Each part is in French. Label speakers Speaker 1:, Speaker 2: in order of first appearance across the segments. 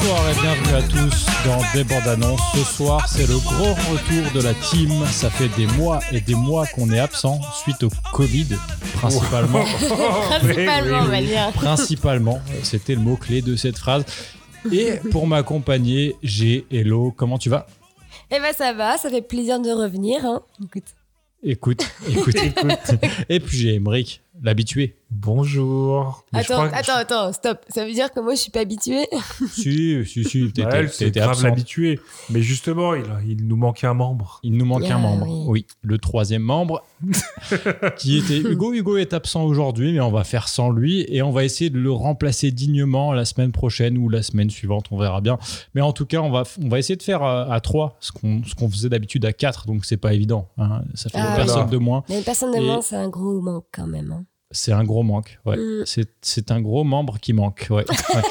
Speaker 1: Bonsoir et bienvenue à tous dans Des bandes annonces. Ce soir, c'est le gros retour de la team. Ça fait des mois et des mois qu'on est absent suite au Covid, principalement.
Speaker 2: Principalement, on va dire.
Speaker 1: principalement, c'était le mot-clé de cette phrase. Et pour m'accompagner, j'ai Hello. Comment tu vas?
Speaker 2: Eh ben ça va, ça fait plaisir de revenir. Hein. Écoute.
Speaker 1: Écoute, écoute, écoute. Et puis j'ai Emric, l'habitué.
Speaker 3: Bonjour. Mais je
Speaker 2: Attends, attends, attends, stop. Ça veut dire que moi je suis pas habituée
Speaker 1: Si, si, si,
Speaker 3: Ouais,
Speaker 1: t'étais t'étais
Speaker 3: grave
Speaker 1: absent.
Speaker 3: l'habitué. Mais justement, il, il nous manquait un membre.
Speaker 1: Il nous manque
Speaker 2: Ah,
Speaker 1: un membre.
Speaker 2: oui.
Speaker 1: Oui, le troisième membre qui était Hugo. Hugo est absent aujourd'hui, mais on va faire sans lui et on va essayer de le remplacer dignement la semaine prochaine ou la semaine suivante. On verra bien. Mais en tout cas, on va, on va essayer de faire à trois ce qu'on ce qu'on faisait d'habitude à quatre, donc c'est pas évident. hein. Ça fait
Speaker 2: Ah,
Speaker 1: une personne
Speaker 3: oui.
Speaker 1: de moins.
Speaker 2: Mais personne de
Speaker 1: Et-
Speaker 2: moins, c'est un gros manque quand même. hein.
Speaker 1: C'est un gros manque. Ouais.
Speaker 2: Mm.
Speaker 1: C'est- C'est un gros membre qui manque. ouais. Ouais.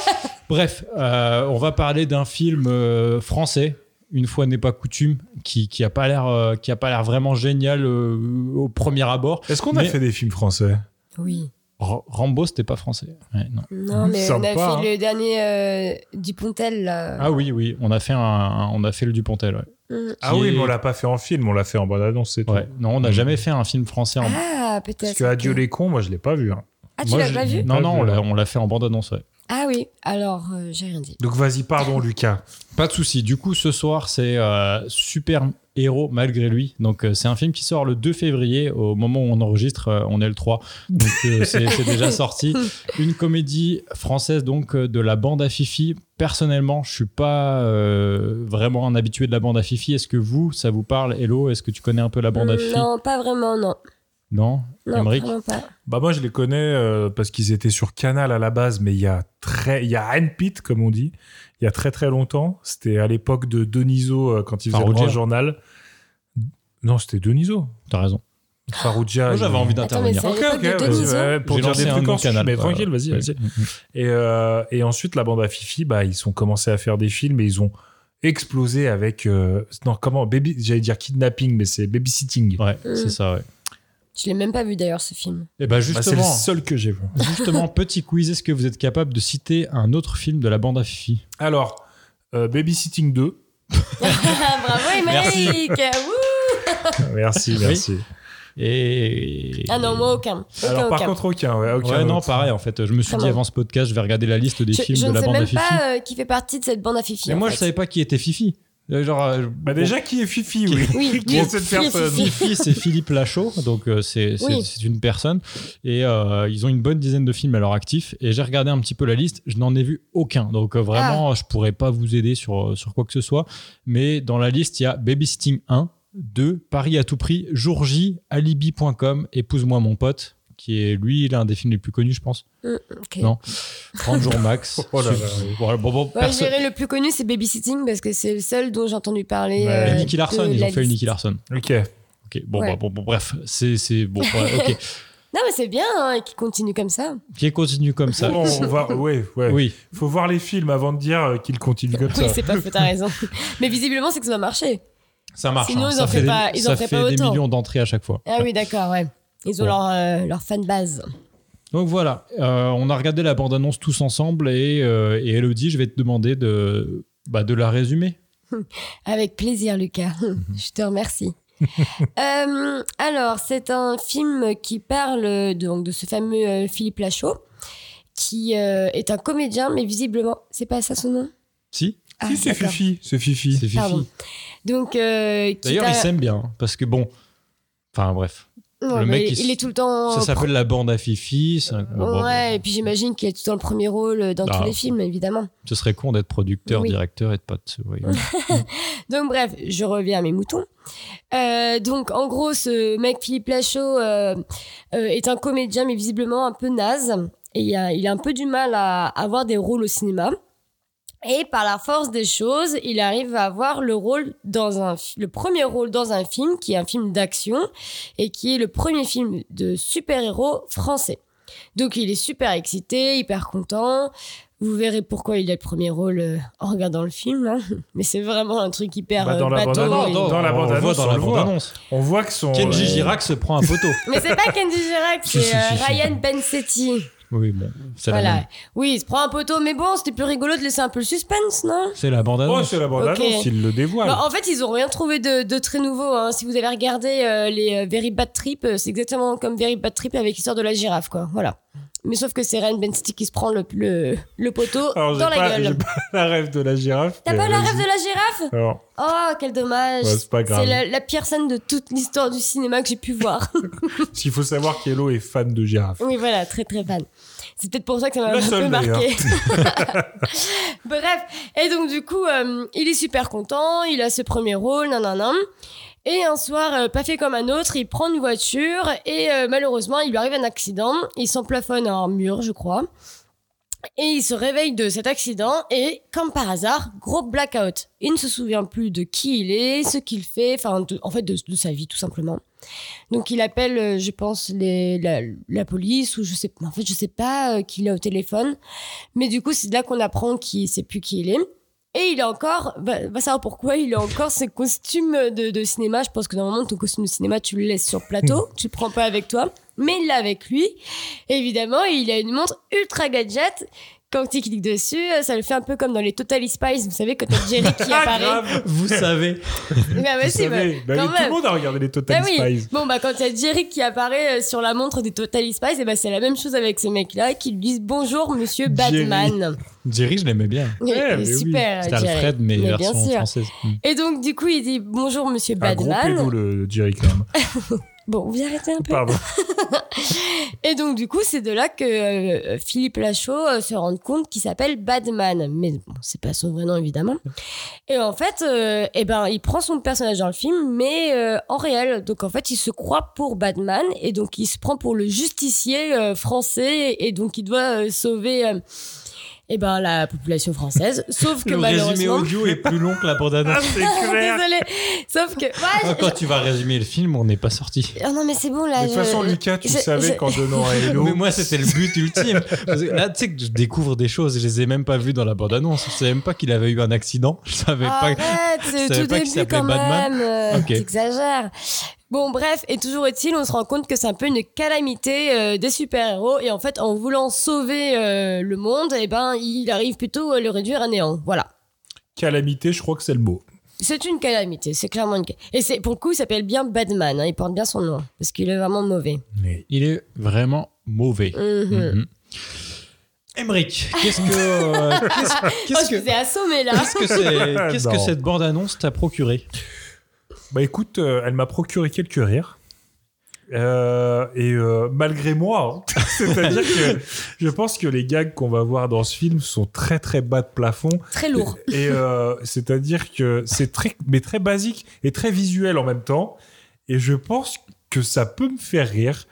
Speaker 1: Bref, euh, on va parler d'un film euh, français. Une fois n'est pas coutume, qui, qui a pas l'air, euh, qui a pas l'air vraiment génial euh, au premier abord.
Speaker 3: Est-ce qu'on a fait des films français?
Speaker 2: Oui.
Speaker 1: R- Rambo, c'était pas français. Ouais, non.
Speaker 2: Non, mais on a fait
Speaker 3: hein.
Speaker 2: le dernier euh, Dupontel. Là.
Speaker 1: Ah oui, oui, on a fait un, un- on a fait le Dupontel. Ouais.
Speaker 2: Mm.
Speaker 3: Ah oui,
Speaker 1: est-
Speaker 3: mais on l'a pas fait en film, on l'a fait en bonne annonce, c'est tout.
Speaker 1: Ouais. Non, on n'a
Speaker 3: Mm.
Speaker 1: jamais fait un film français. En...
Speaker 2: Ah, peut-être.
Speaker 3: Parce que Adieu les cons, moi je l'ai pas vu. hein.
Speaker 2: Ah, tu
Speaker 1: Moi,
Speaker 2: l'as pas vu
Speaker 1: Non,
Speaker 3: Pas
Speaker 1: non,
Speaker 3: vu,
Speaker 1: on l'a,
Speaker 3: ouais.
Speaker 1: on l'a fait en bande annonce. Ouais.
Speaker 2: Ah oui, alors euh, j'ai rien dit.
Speaker 3: Donc vas-y, pardon Lucas.
Speaker 1: Pas de souci. Du coup, ce soir, c'est euh, Super Héros malgré lui. Donc, euh, c'est un film qui sort le 2 février. Au moment où on enregistre, on est le 3. Donc, c'est déjà sorti. Une comédie française, donc, de la bande à Fifi. Personnellement, je suis pas vraiment un habitué de la bande à Fifi. Est-ce que vous, ça vous parle Hello, est-ce que tu connais un peu la bande à Fifi?
Speaker 2: Non, pas vraiment, non.
Speaker 1: Non?
Speaker 2: Non,
Speaker 1: Emmerich
Speaker 2: vraiment pas.
Speaker 3: Bah moi je les connais euh, parce qu'ils étaient sur Canal à la base, mais il y a très, il y a Pitt comme on dit, il y a très très longtemps. C'était à l'époque de Deniso euh, quand il faisait le journal. Non, c'était Deniso.
Speaker 1: T'as raison.
Speaker 3: Farouja.
Speaker 1: Moi, j'avais envie d'intervenir.
Speaker 3: Ok, ok,
Speaker 2: de
Speaker 3: vas-y,
Speaker 2: Deniso
Speaker 3: ouais, pour dire des
Speaker 1: un
Speaker 3: trucs en
Speaker 1: canal.
Speaker 3: mais tranquille, vas-y,
Speaker 1: Ouais.
Speaker 3: vas-y.
Speaker 1: Mm.
Speaker 3: Et, euh, et ensuite, la bande à Fifi, bah, ils ont commencé à faire des films et ils ont explosé avec. euh, non, comment baby, J'allais dire kidnapping, mais c'est babysitting.
Speaker 1: Ouais,
Speaker 2: Mm.
Speaker 1: c'est ça, ouais.
Speaker 2: Je l'ai même pas vu d'ailleurs ce film.
Speaker 1: Et ben
Speaker 3: Bah, c'est le
Speaker 1: justement,
Speaker 3: seul que j'ai vu.
Speaker 1: justement, petit quiz, est-ce que vous êtes capable de citer un autre film de la bande à Fifi?
Speaker 3: Alors, euh, Babysitting 2.
Speaker 2: Bravo Émeric
Speaker 3: merci, merci.
Speaker 1: Et...
Speaker 2: Ah non, moi aucun. Aucun,
Speaker 3: Alors, par
Speaker 2: aucun.
Speaker 3: contre, aucun. Ouais, aucun
Speaker 1: ouais, non,
Speaker 3: autre.
Speaker 1: pareil, en fait. Je me suis
Speaker 2: Comment
Speaker 1: dit avant ce podcast, je vais regarder la liste des
Speaker 2: Je,
Speaker 1: films
Speaker 2: je
Speaker 1: de
Speaker 2: ne
Speaker 1: la
Speaker 2: sais
Speaker 1: bande à
Speaker 2: même
Speaker 1: Fifi.
Speaker 2: pas euh, qui fait partie de cette bande à Fifi.
Speaker 1: Mais moi,
Speaker 2: fait.
Speaker 1: je savais pas qui était Fifi. Genre, euh,
Speaker 3: Bah, déjà, qui est Fifi, oui
Speaker 2: Oui,
Speaker 3: Qui est cette
Speaker 2: Fifi,
Speaker 3: personne
Speaker 2: Fifi.
Speaker 1: Fifi, c'est Philippe Lachaud, donc euh, c'est
Speaker 2: Oui.
Speaker 1: une personne. Et euh, ils ont une bonne dizaine de films à leur actif. Et j'ai regardé un petit peu la liste, je n'en ai vu aucun. Donc euh,
Speaker 2: Ah.
Speaker 1: vraiment, je pourrais pas vous aider sur, sur quoi que ce soit. Mais dans la liste, il y a Babysitting 1, 2, Paris à tout prix, Jour J, Alibi.com, Épouse-moi mon pote, qui est lui l'un des films les plus connus, je pense.
Speaker 2: Ok.
Speaker 1: Non. 30 jours max.
Speaker 3: Oh là là, oui.
Speaker 1: Bon, bon,
Speaker 2: Moi, je dirais le plus connu, c'est Babysitting parce que c'est le seul dont j'ai entendu parler.
Speaker 3: Ouais.
Speaker 2: euh,
Speaker 1: Nicky Larson, ils
Speaker 2: la
Speaker 1: ont fait une
Speaker 2: liste.
Speaker 1: Nicky Larson.
Speaker 3: Ok.
Speaker 1: Ok, bon,
Speaker 2: Ouais.
Speaker 1: bah, bon, bon, bref, c'est c'est- bon, ouais, ok.
Speaker 2: Non, mais c'est bien hein, et qui continue comme ça.
Speaker 1: Qui continue comme ça.
Speaker 3: Bon, on va, ouais, ouais.
Speaker 1: Oui,
Speaker 3: Faut voir les films avant de dire euh, qu'il continue comme
Speaker 2: Oui,
Speaker 3: ça.
Speaker 2: c'est pas faux, t'as raison. mais visiblement, c'est que ça va marcher.
Speaker 1: ça marche.
Speaker 2: Sinon,
Speaker 1: hein.
Speaker 2: ils en
Speaker 1: fait,
Speaker 2: feraient
Speaker 1: des,
Speaker 2: pas- ils en
Speaker 1: fait
Speaker 2: pas
Speaker 1: des millions d'entrées à chaque fois.
Speaker 2: Ah oui, d'accord, ouais. Ils ont
Speaker 1: Bon.
Speaker 2: leur, euh, leur fan base.
Speaker 1: Donc voilà, euh, on a regardé la bande-annonce tous ensemble et, euh, et Elodie, je vais te demander de, bah, de la résumer.
Speaker 2: Avec plaisir, Lucas. Je te remercie. Euh, alors, c'est un film qui parle de, donc, de ce fameux euh, Philippe Lachaud, qui euh, est un comédien, mais visiblement, c'est pas ça son nom?
Speaker 1: Si,
Speaker 2: Ah,
Speaker 3: Si, c'est. Fifi. C'est Fifi.
Speaker 1: c'est Fifi.
Speaker 2: Pardon. Donc, euh,
Speaker 1: D'ailleurs, il s'aime bien hein, parce que bon, enfin bref,
Speaker 2: Ouais,
Speaker 1: le mec,
Speaker 2: il, est tout le temps.
Speaker 1: ça s'appelle la bande à Fifi. un-
Speaker 2: ouais, et puis j'imagine qu'il est tout le temps le premier rôle dans
Speaker 1: Ah.
Speaker 2: tous les films, évidemment.
Speaker 1: ce serait con d'être producteur,
Speaker 2: Oui.
Speaker 1: directeur et de oui.
Speaker 2: Donc bref, je reviens à mes moutons. Euh, donc en gros, ce mec Philippe Lachaud euh, euh, est un comédien, mais visiblement un peu naze. et il a, il a un peu du mal à avoir des rôles au cinéma. Et par la force des choses, il arrive à avoir le rôle dans un, le premier rôle dans un film qui est un film d'action et qui est le premier film de super-héros français. Donc il est super excité, hyper content. Vous verrez pourquoi il a le premier rôle euh, en regardant le film. hein. Mais c'est vraiment un truc hyper
Speaker 3: Bah, dans
Speaker 2: euh,
Speaker 3: la
Speaker 2: bateau.
Speaker 3: bande-annonce,
Speaker 2: et-
Speaker 3: dans- dans la
Speaker 1: voit dans
Speaker 3: on
Speaker 1: la
Speaker 3: voit.
Speaker 1: bande-annonce.
Speaker 3: On voit que son.
Speaker 1: Kenji
Speaker 3: euh,
Speaker 1: Girac se prend un poteau.
Speaker 2: Mais c'est pas Kenji Girac, c'est euh. Ryan Bensetti.
Speaker 1: Oui, bon, c'est la,
Speaker 2: Voilà.
Speaker 1: même.
Speaker 2: Oui, il se prend un poteau, mais bon, c'était plus rigolo de laisser un peu le suspense, non?
Speaker 1: C'est la
Speaker 3: Oh,
Speaker 1: bande-annonce.
Speaker 3: c'est la bande-annonce,
Speaker 2: Ok.
Speaker 3: il le dévoile.
Speaker 2: Bah, en fait, ils ont rien trouvé de, de très nouveau. hein. Si vous avez regardé euh, les euh, Very Bad Trip, euh, c'est exactement comme Very Bad Trip avec l'histoire de la girafe, quoi. Voilà. Mais sauf que c'est Ryan Bensetti qui se prend le, le, le poteau
Speaker 3: Alors,
Speaker 2: dans la
Speaker 3: pas, j'ai
Speaker 2: gueule.
Speaker 3: pas la rêve de la girafe.
Speaker 2: T'as pas la rêve de la girafe
Speaker 3: Alors,
Speaker 2: Oh, quel dommage.
Speaker 3: Ouais, c'est pas grave.
Speaker 2: la, la pire scène de toute l'histoire du cinéma que j'ai pu voir.
Speaker 3: s'il faut savoir qu'Hello est fan de girafe.
Speaker 2: oui, voilà, très très fan. C'est peut-être pour ça que ça m'a un peu marqué. Bref, et donc du coup, euh, il est super content, il a ce premier rôle, nanana. Et un soir, euh, pas fait comme un autre, il prend une voiture et euh, malheureusement, il lui arrive un accident. Il s'emplafonne à un mur, je crois. Et il se réveille de cet accident et, comme par hasard, gros blackout. Il ne se souvient plus de qui il est, ce qu'il fait, enfin, en fait, de, sa vie, tout simplement. Donc, il appelle, euh, je pense, la, police ou je sais. En fait, je sais pas qui il a au téléphone. Mais du coup, c'est là qu'on apprend qu'il sait plus qui il est. Et il a encore, va, va savoir pourquoi, il a encore ses costumes de, de cinéma. Je pense que normalement, ton costume de cinéma, tu le laisses sur plateau, tu le prends pas avec toi. Mais il l'a avec lui. Évidemment, il a une montre ultra gadget. Quand il clique dessus, ça le fait un peu comme dans les Totally Spies. Vous savez, quand t'as Jerry qui
Speaker 3: Ah,
Speaker 2: apparaît.
Speaker 3: grave
Speaker 1: Vous savez.
Speaker 2: Bah, ouais,
Speaker 3: Vous
Speaker 2: si,
Speaker 3: savez,
Speaker 2: bah,
Speaker 3: bah
Speaker 2: quand
Speaker 3: oui, tout le monde a regardé les Total
Speaker 2: Bah oui.
Speaker 3: Spies.
Speaker 2: Bon, bah, quand il y a Jerry qui apparaît euh, sur la montre des Totally Spies, et bah, c'est la même chose avec ce mec-là qui lui disent bonjour, monsieur
Speaker 3: Jerry.
Speaker 2: Batman.
Speaker 1: Jerry, je l'aimais bien.
Speaker 2: Il est
Speaker 3: mais oui.
Speaker 2: super,
Speaker 1: C'était
Speaker 2: Jerry.
Speaker 1: Alfred, mais,
Speaker 2: bien
Speaker 1: version française.
Speaker 2: Et donc, du coup, il dit bonjour, monsieur
Speaker 3: Un gros
Speaker 2: Batman.
Speaker 3: pédo, le Jerry, quand même.
Speaker 2: Bon, vous arrêtez un peu.
Speaker 3: Pardon.
Speaker 2: Et donc, du coup, c'est de là que euh, Philippe Lachaud euh, se rend compte qu'il s'appelle Batman. Mais bon, c'est pas son vrai nom, évidemment. Et en fait, euh, eh ben, il prend son personnage dans le film, mais en réel. Donc, en fait, il se croit pour Batman. Et donc, il se prend pour le justicier français. Et donc, il doit sauver. Eh ben, la population française. Sauf que
Speaker 1: Le résumé
Speaker 2: malheureusement.
Speaker 1: audio est plus long que la
Speaker 3: Ah,
Speaker 1: bande-annonce.
Speaker 3: c'est clair.
Speaker 2: Désolée. Sauf que. Ouais,
Speaker 1: Ah,
Speaker 2: je-
Speaker 1: Quand tu vas résumer le film, on n'est pas sorti.
Speaker 2: Ah non, mais c'est bon, là.
Speaker 3: De toute
Speaker 2: je-
Speaker 3: façon, Lucas, tu
Speaker 2: je-
Speaker 3: savais
Speaker 2: je-
Speaker 3: qu'en donnant à Hello.
Speaker 1: Mais moi, c'était le but ultime. Parce que là, tu sais que je découvre des choses, je les ai même pas vues dans la bande-annonce. Je savais même pas qu'il avait eu un accident. Je savais pas.
Speaker 2: Arrête, c'est tout
Speaker 1: pas
Speaker 2: début quand
Speaker 1: Batman.
Speaker 2: même. euh,
Speaker 1: Ok.
Speaker 2: T'exagères. Bon, bref, et toujours est-il, on se rend compte que c'est un peu une calamité euh, des super-héros. Et en fait, en voulant sauver euh, le monde, eh ben, il arrive plutôt à le réduire à néant. Voilà.
Speaker 3: Calamité, je crois que c'est le mot.
Speaker 2: C'est une calamité, c'est clairement une. Et c'est pour le coup, il s'appelle bien Batman. hein, il porte bien son nom parce qu'il est vraiment mauvais.
Speaker 3: Mais
Speaker 1: Il est vraiment mauvais.
Speaker 2: Mhm.
Speaker 1: Mhm. Emmerich, qu'est-ce que. euh, qu'est-ce
Speaker 2: Oh, je
Speaker 1: que.
Speaker 2: fais assommer là.
Speaker 1: Qu'est-ce que, c'est- qu'est-ce que cette bande-annonce t'a procuré?
Speaker 3: Bah écoute, euh, elle m'a procuré quelques rires. Euh, et euh, malgré moi, hein. c'est-à-dire que je pense que les gags qu'on va voir dans ce film sont très très bas de plafond.
Speaker 2: Très lourd.
Speaker 3: Et euh, c'est-à-dire que c'est très, mais très basique et très visuel en même temps. Et je pense que ça peut me faire rire.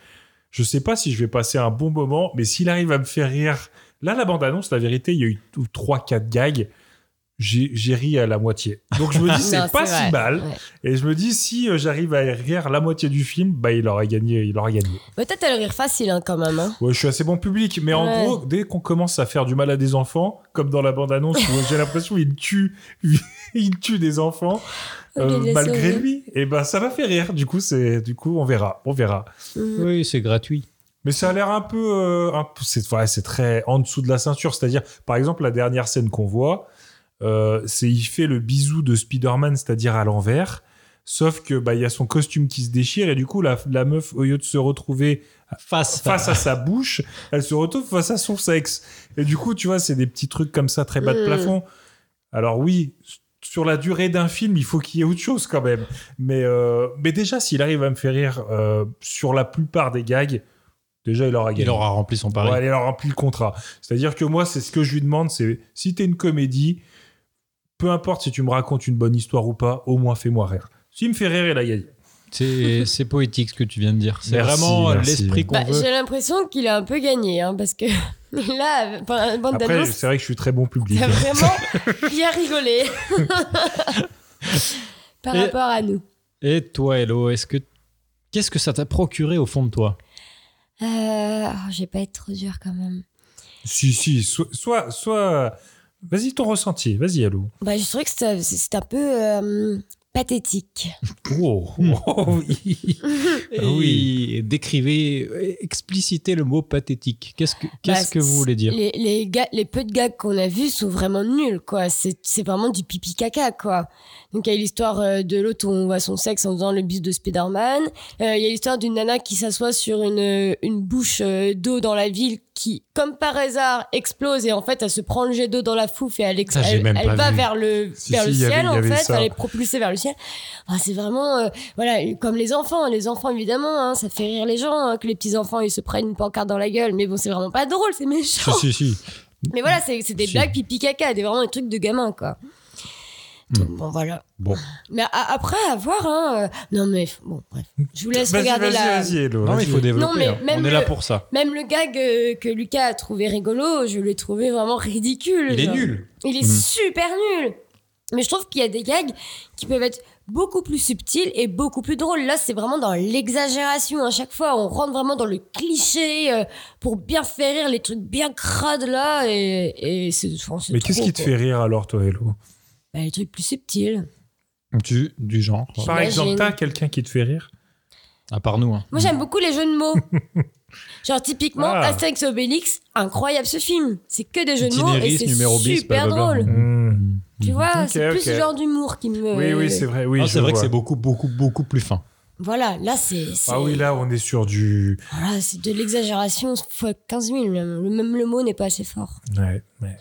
Speaker 3: Je sais pas si je vais passer un bon moment, mais s'il arrive à me faire rire, là la bande annonce, la vérité, il y a eu trois, quatre gags. J'ai ri à la moitié. Donc je me dis c'est pas si mal.
Speaker 2: Ouais.
Speaker 3: Et je me dis si euh, j'arrive à rire la moitié du film, bah il aurait gagné, il aurait gagné.
Speaker 2: Peut-être elle rire facile hein, quand même. hein.
Speaker 3: Ouais, je suis assez bon public, mais en gros, dès qu'on commence à faire du mal à des enfants, comme dans la bande-annonce où j'ai l'impression qu'il tue, il tue des enfants
Speaker 2: lieu
Speaker 3: euh, malgré
Speaker 2: sauver.
Speaker 3: lui, et ben ça va faire rire. Du coup, c'est, du coup, on verra, on verra.
Speaker 2: Mhm.
Speaker 1: Oui, c'est gratuit.
Speaker 3: Mais ça a l'air un peu, euh, peu- c'est, ouais, c'est très en dessous de la ceinture. C'est-à-dire, par exemple, la dernière scène qu'on voit, euh, c'est il fait le bisou de Spider-Man, c'est-à-dire à l'envers. Sauf que bah il y a son costume qui se déchire et du coup la, la meuf au lieu de se retrouver
Speaker 1: Face.
Speaker 3: face à sa bouche, elle se retrouve face à son sexe. Et du coup, tu vois, c'est des petits trucs comme ça, très bas de
Speaker 2: Mm.
Speaker 3: plafond. Alors oui, sur la durée d'un film, il faut qu'il y ait autre chose quand même. Mais, euh, mais déjà, s'il arrive à me faire rire euh, sur la plupart des gags, déjà, il aura gagné.
Speaker 1: Il aura rempli son pari.
Speaker 3: Ouais, il aura rempli le contrat. C'est-à-dire que moi, c'est ce que je lui demande, c'est si t'es une comédie, peu importe si tu me racontes une bonne histoire ou pas, au moins fais-moi rire. S'il me fait rire, il a gagné.
Speaker 1: C'est c'est poétique ce que tu viens de dire. C'est vraiment l'esprit qu'on
Speaker 2: Bah,
Speaker 1: veut.
Speaker 2: J'ai l'impression qu'il a un peu gagné, hein, parce que là, pendant la bande
Speaker 3: Après,
Speaker 2: d'annonce,
Speaker 3: c'est vrai que je suis très bon public.
Speaker 2: t'as vraiment bien rigolé. Par
Speaker 1: Et-
Speaker 2: rapport à nous.
Speaker 1: Et toi, Hello, est-ce que qu'est-ce que ça t'a procuré au fond de toi?
Speaker 2: Euh, oh, je vais pas être trop dur quand même.
Speaker 3: Si, si, soit, soit, soit- Vas-y, ton ressenti. Vas-y, Alou.
Speaker 2: Bah, je trouvais que c'était c'est un peu euh, pathétique.
Speaker 3: Oh, oh, oui.
Speaker 1: Et
Speaker 3: oui.
Speaker 1: Décrivez, explicitez le mot pathétique. Qu'est-ce que qu'est-ce
Speaker 2: Bah,
Speaker 1: que vous voulez dire
Speaker 2: Les, les, ga- les peu de gags qu'on a vus sont vraiment nuls, quoi. C'est vraiment du pipi caca, quoi. Donc, il y a l'histoire euh, de l'autre où on voit son sexe en faisant le bus de Spider-Man. Euh, Il y a l'histoire d'une nana qui s'assoit sur une, une bouche d'eau dans la ville qui, comme par hasard, explose et en fait, elle se prend le jet d'eau dans la fouffe et elle,
Speaker 1: Ça,
Speaker 2: elle, va
Speaker 1: vu.
Speaker 2: vers le,
Speaker 3: Si,
Speaker 2: vers
Speaker 3: si,
Speaker 2: le
Speaker 3: avait-
Speaker 2: ciel, en fait. Elle est propulsée vers le ciel. Enfin, c'est vraiment, euh, voilà, comme les enfants. Les enfants, évidemment, hein, ça fait rire les gens hein, que les petits-enfants, ils se prennent une pancarte dans la gueule. Mais bon, c'est vraiment pas drôle, c'est méchant.
Speaker 1: Si.
Speaker 2: Mais voilà, c'est c'est des blagues pipi caca, des vraiment des trucs de gamin, quoi. Bon, voilà.
Speaker 1: Bon.
Speaker 2: Mais a- après, à voir, hein. euh, Non, mais bon, bref. Je vous laisse
Speaker 3: Vas-y,
Speaker 2: regarder
Speaker 3: vas-y,
Speaker 2: la.
Speaker 3: vas-y, Hello.
Speaker 1: Non, mais il faut développer.
Speaker 2: Non, mais
Speaker 1: hein.
Speaker 2: même
Speaker 1: On est là
Speaker 2: le-
Speaker 1: pour ça.
Speaker 2: Même le gag euh, que Lucas a trouvé rigolo, je l'ai trouvé vraiment ridicule.
Speaker 1: Il est nul.
Speaker 2: Il est
Speaker 1: Mm.
Speaker 2: super nul. Mais je trouve qu'il y a des gags qui peuvent être beaucoup plus subtils et beaucoup plus drôles. Là, c'est vraiment dans l'exagération à chaque fois. On rentre vraiment dans le cliché euh, pour bien faire rire les trucs bien crades là. Et, et c'est, enfin, c'est
Speaker 3: Mais qu'est-ce qui te
Speaker 2: quoi.
Speaker 3: fait rire alors, toi, Hello
Speaker 2: Bah, Les trucs plus subtils.
Speaker 1: Du, du genre.
Speaker 3: Par exemple, t'as quelqu'un qui te fait rire
Speaker 1: À part nous. hein.
Speaker 2: Moi, j'aime beaucoup les jeux de mots. Genre, typiquement,
Speaker 3: Ah.
Speaker 2: Astérix Obélix, incroyable ce film. C'est que des jeux de mots et c'est super drôle.
Speaker 3: Hmm.
Speaker 2: Tu vois,
Speaker 3: Ok,
Speaker 2: c'est plus ce genre d'humour qui me.
Speaker 3: Oui, oui, c'est vrai. Oui,
Speaker 1: Ah, c'est vrai que
Speaker 3: vois.
Speaker 1: c'est beaucoup, beaucoup, beaucoup plus fin.
Speaker 2: Voilà, là, c'est.
Speaker 3: Ah oui, là, on est sur du.
Speaker 2: Voilà, c'est de l'exagération fois 15 000. Même le, même le mot n'est pas assez fort.
Speaker 3: Ouais, ouais.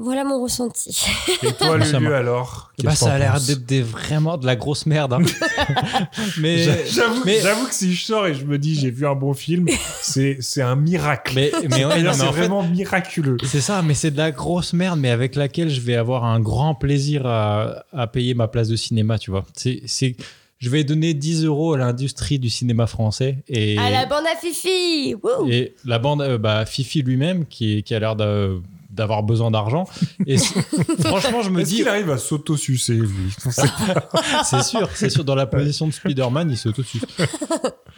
Speaker 2: Voilà mon ressenti.
Speaker 3: Et toi,
Speaker 1: Ça
Speaker 3: Lulu, alors
Speaker 1: Bah, ça a l'air d'être des- vraiment de la grosse merde. hein. mais,
Speaker 3: J'a- J'avoue
Speaker 1: mais,
Speaker 3: j'avoue que si je sors et je me dis j'ai vu un bon film, c'est c'est un miracle.
Speaker 1: mais, mais ouais,
Speaker 3: c'est
Speaker 1: fait,
Speaker 3: vraiment miraculeux.
Speaker 1: c'est ça, mais c'est de la grosse merde, mais avec laquelle je vais avoir un grand plaisir à, à payer ma place de cinéma, tu vois. C'est, c'est, je vais donner 10 euros à l'industrie du cinéma français et,
Speaker 2: À la bande à Fifi
Speaker 1: et la bande, euh, bah, Fifi lui-même, qui, qui a l'air d'a- d'avoir besoin d'argent. Et franchement, je me dis,
Speaker 3: qu'il arrive à s'auto-sucer, lui
Speaker 1: c'est sûr, c'est sûr, dans la position de Spider-Man, il s'auto-suce.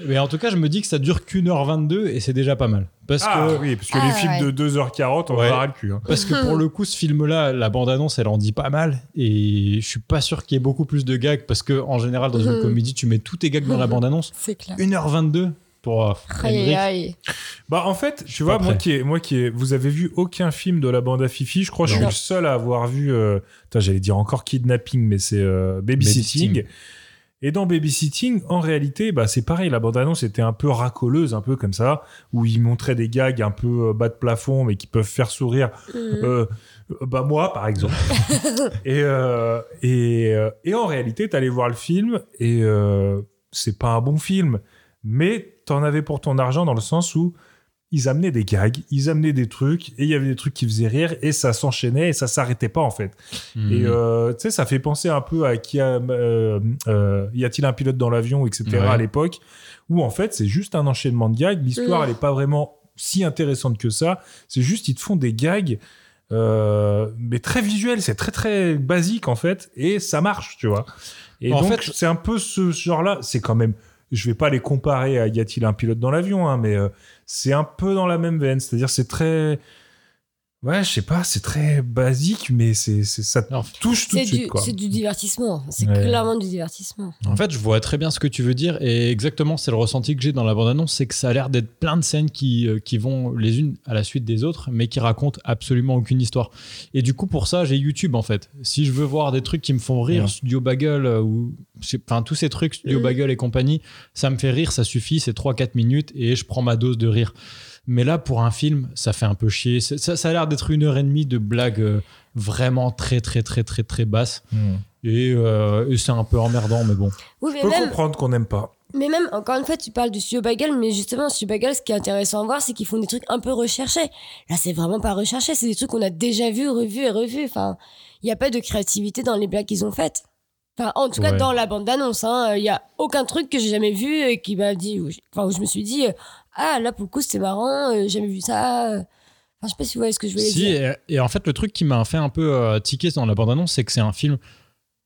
Speaker 1: Mais en tout cas, je me dis que ça dure qu'une heure 22 et c'est déjà pas mal. Parce
Speaker 3: Ah
Speaker 1: que,
Speaker 3: oui, parce que
Speaker 2: Ah,
Speaker 3: les films
Speaker 2: ouais.
Speaker 3: de 2h40, on
Speaker 1: Ouais.
Speaker 3: va le cul. hein.
Speaker 1: parce que pour le coup, ce film-là, la bande-annonce, elle en dit pas mal. Et je suis pas sûr qu'il y ait beaucoup plus de gags parce que, en général, dans une
Speaker 2: Mhm.
Speaker 1: comédie, tu mets tous tes gags dans la bande-annonce.
Speaker 2: C'est clair.
Speaker 1: 1h22 pour euh,
Speaker 2: Aïe,
Speaker 1: Henrik.
Speaker 2: aïe.
Speaker 3: Bah en fait, tu vois, moi qui, est, moi qui est, vous avez vu aucun film de la bande à Fifi Je crois que je suis
Speaker 2: Non.
Speaker 3: le seul à avoir vu. Euh, j'allais dire encore Kidnapping, mais c'est euh, Babysitting.
Speaker 1: Babysitting.
Speaker 3: Et dans Babysitting, en réalité, bah c'est pareil. La bande annonce était un peu racoleuse, un peu comme ça, où ils montraient des gags un peu euh, bas de plafond, mais qui peuvent faire sourire.
Speaker 2: Mhm.
Speaker 3: Euh, bah moi, par exemple. et, euh, et, et en réalité, t'allais voir le film et euh, c'est pas un bon film, mais t'en avais pour ton argent dans le sens où ils amenaient des gags, ils amenaient des trucs et il y avait des trucs qui faisaient rire et ça s'enchaînait et ça s'arrêtait pas en fait.
Speaker 1: Mhm.
Speaker 3: Et euh, tu sais, ça fait penser un peu à qui a, euh, euh, y a-t-il un pilote dans l'avion, etc.
Speaker 1: Ouais.
Speaker 3: à l'époque, où en fait c'est juste un enchaînement de gags. L'histoire
Speaker 2: Mm.
Speaker 3: elle est pas vraiment si intéressante que ça. C'est juste ils te font des gags. euh, mais très visuels, c'est très très basique en fait, et ça marche, tu vois. Et
Speaker 1: En
Speaker 3: donc
Speaker 1: fait-
Speaker 3: c'est un peu ce genre-là. C'est quand même, je vais pas les comparer à y a-t-il un pilote dans l'avion, hein, mais euh, c'est un peu dans la même veine. C'est-à-dire c'est très, ouais, je sais pas, c'est très basique, mais c'est c'est- ça te touche tout de
Speaker 2: C'est
Speaker 3: suite
Speaker 2: c'est du divertissement. C'est
Speaker 3: Ouais.
Speaker 2: clairement du divertissement.
Speaker 1: En fait, je vois très bien ce que tu veux dire et exactement, c'est le ressenti que j'ai dans la bande-annonce, c'est que ça a l'air d'être plein de scènes qui, euh, qui vont les unes à la suite des autres, mais qui racontent absolument aucune histoire. Et du coup, pour ça, j'ai YouTube en fait. Si je veux voir des trucs qui me font rire,
Speaker 3: Ouais.
Speaker 1: Studio Bagel euh, ou enfin tous ces trucs, Studio
Speaker 2: Mhm.
Speaker 1: Bagel et compagnie, ça me fait rire, ça suffit, c'est 3-4 minutes et je prends ma dose de rire. Mais là, pour un film, ça fait un peu chier. Ça, ça a l'air d'être une heure et demie de blagues euh, vraiment très, très, très, très, très basses.
Speaker 3: Hmm.
Speaker 1: Et, euh, et c'est un peu emmerdant, mais bon.
Speaker 2: Oui,
Speaker 3: Je
Speaker 2: mais
Speaker 3: peux
Speaker 2: même,
Speaker 3: comprendre qu'on n'aime pas.
Speaker 2: mais même, encore une fois, tu parles du studio Bagel, mais justement, studio Bagel, ce qui est intéressant à voir, c'est qu'ils font des trucs un peu recherchés. Là, c'est vraiment pas recherché, c'est des trucs qu'on a déjà vus, revus et revus. Enfin, il n'y a pas de créativité dans les blagues qu'ils ont faites. Enfin, en tout cas, dans la bande d'annonce, hein, il y a aucun truc que j'ai jamais vu et qui m'a dit, enfin, où je me suis dit, euh, ah là pour le coup c'était marrant, euh, j'ai jamais vu ça. Enfin, je sais pas si vous voyez ce que je voulais
Speaker 1: Si,
Speaker 2: dire.
Speaker 1: et, et en fait, le truc qui m'a fait un peu euh, tiquer dans la bande-annonce, c'est que c'est un film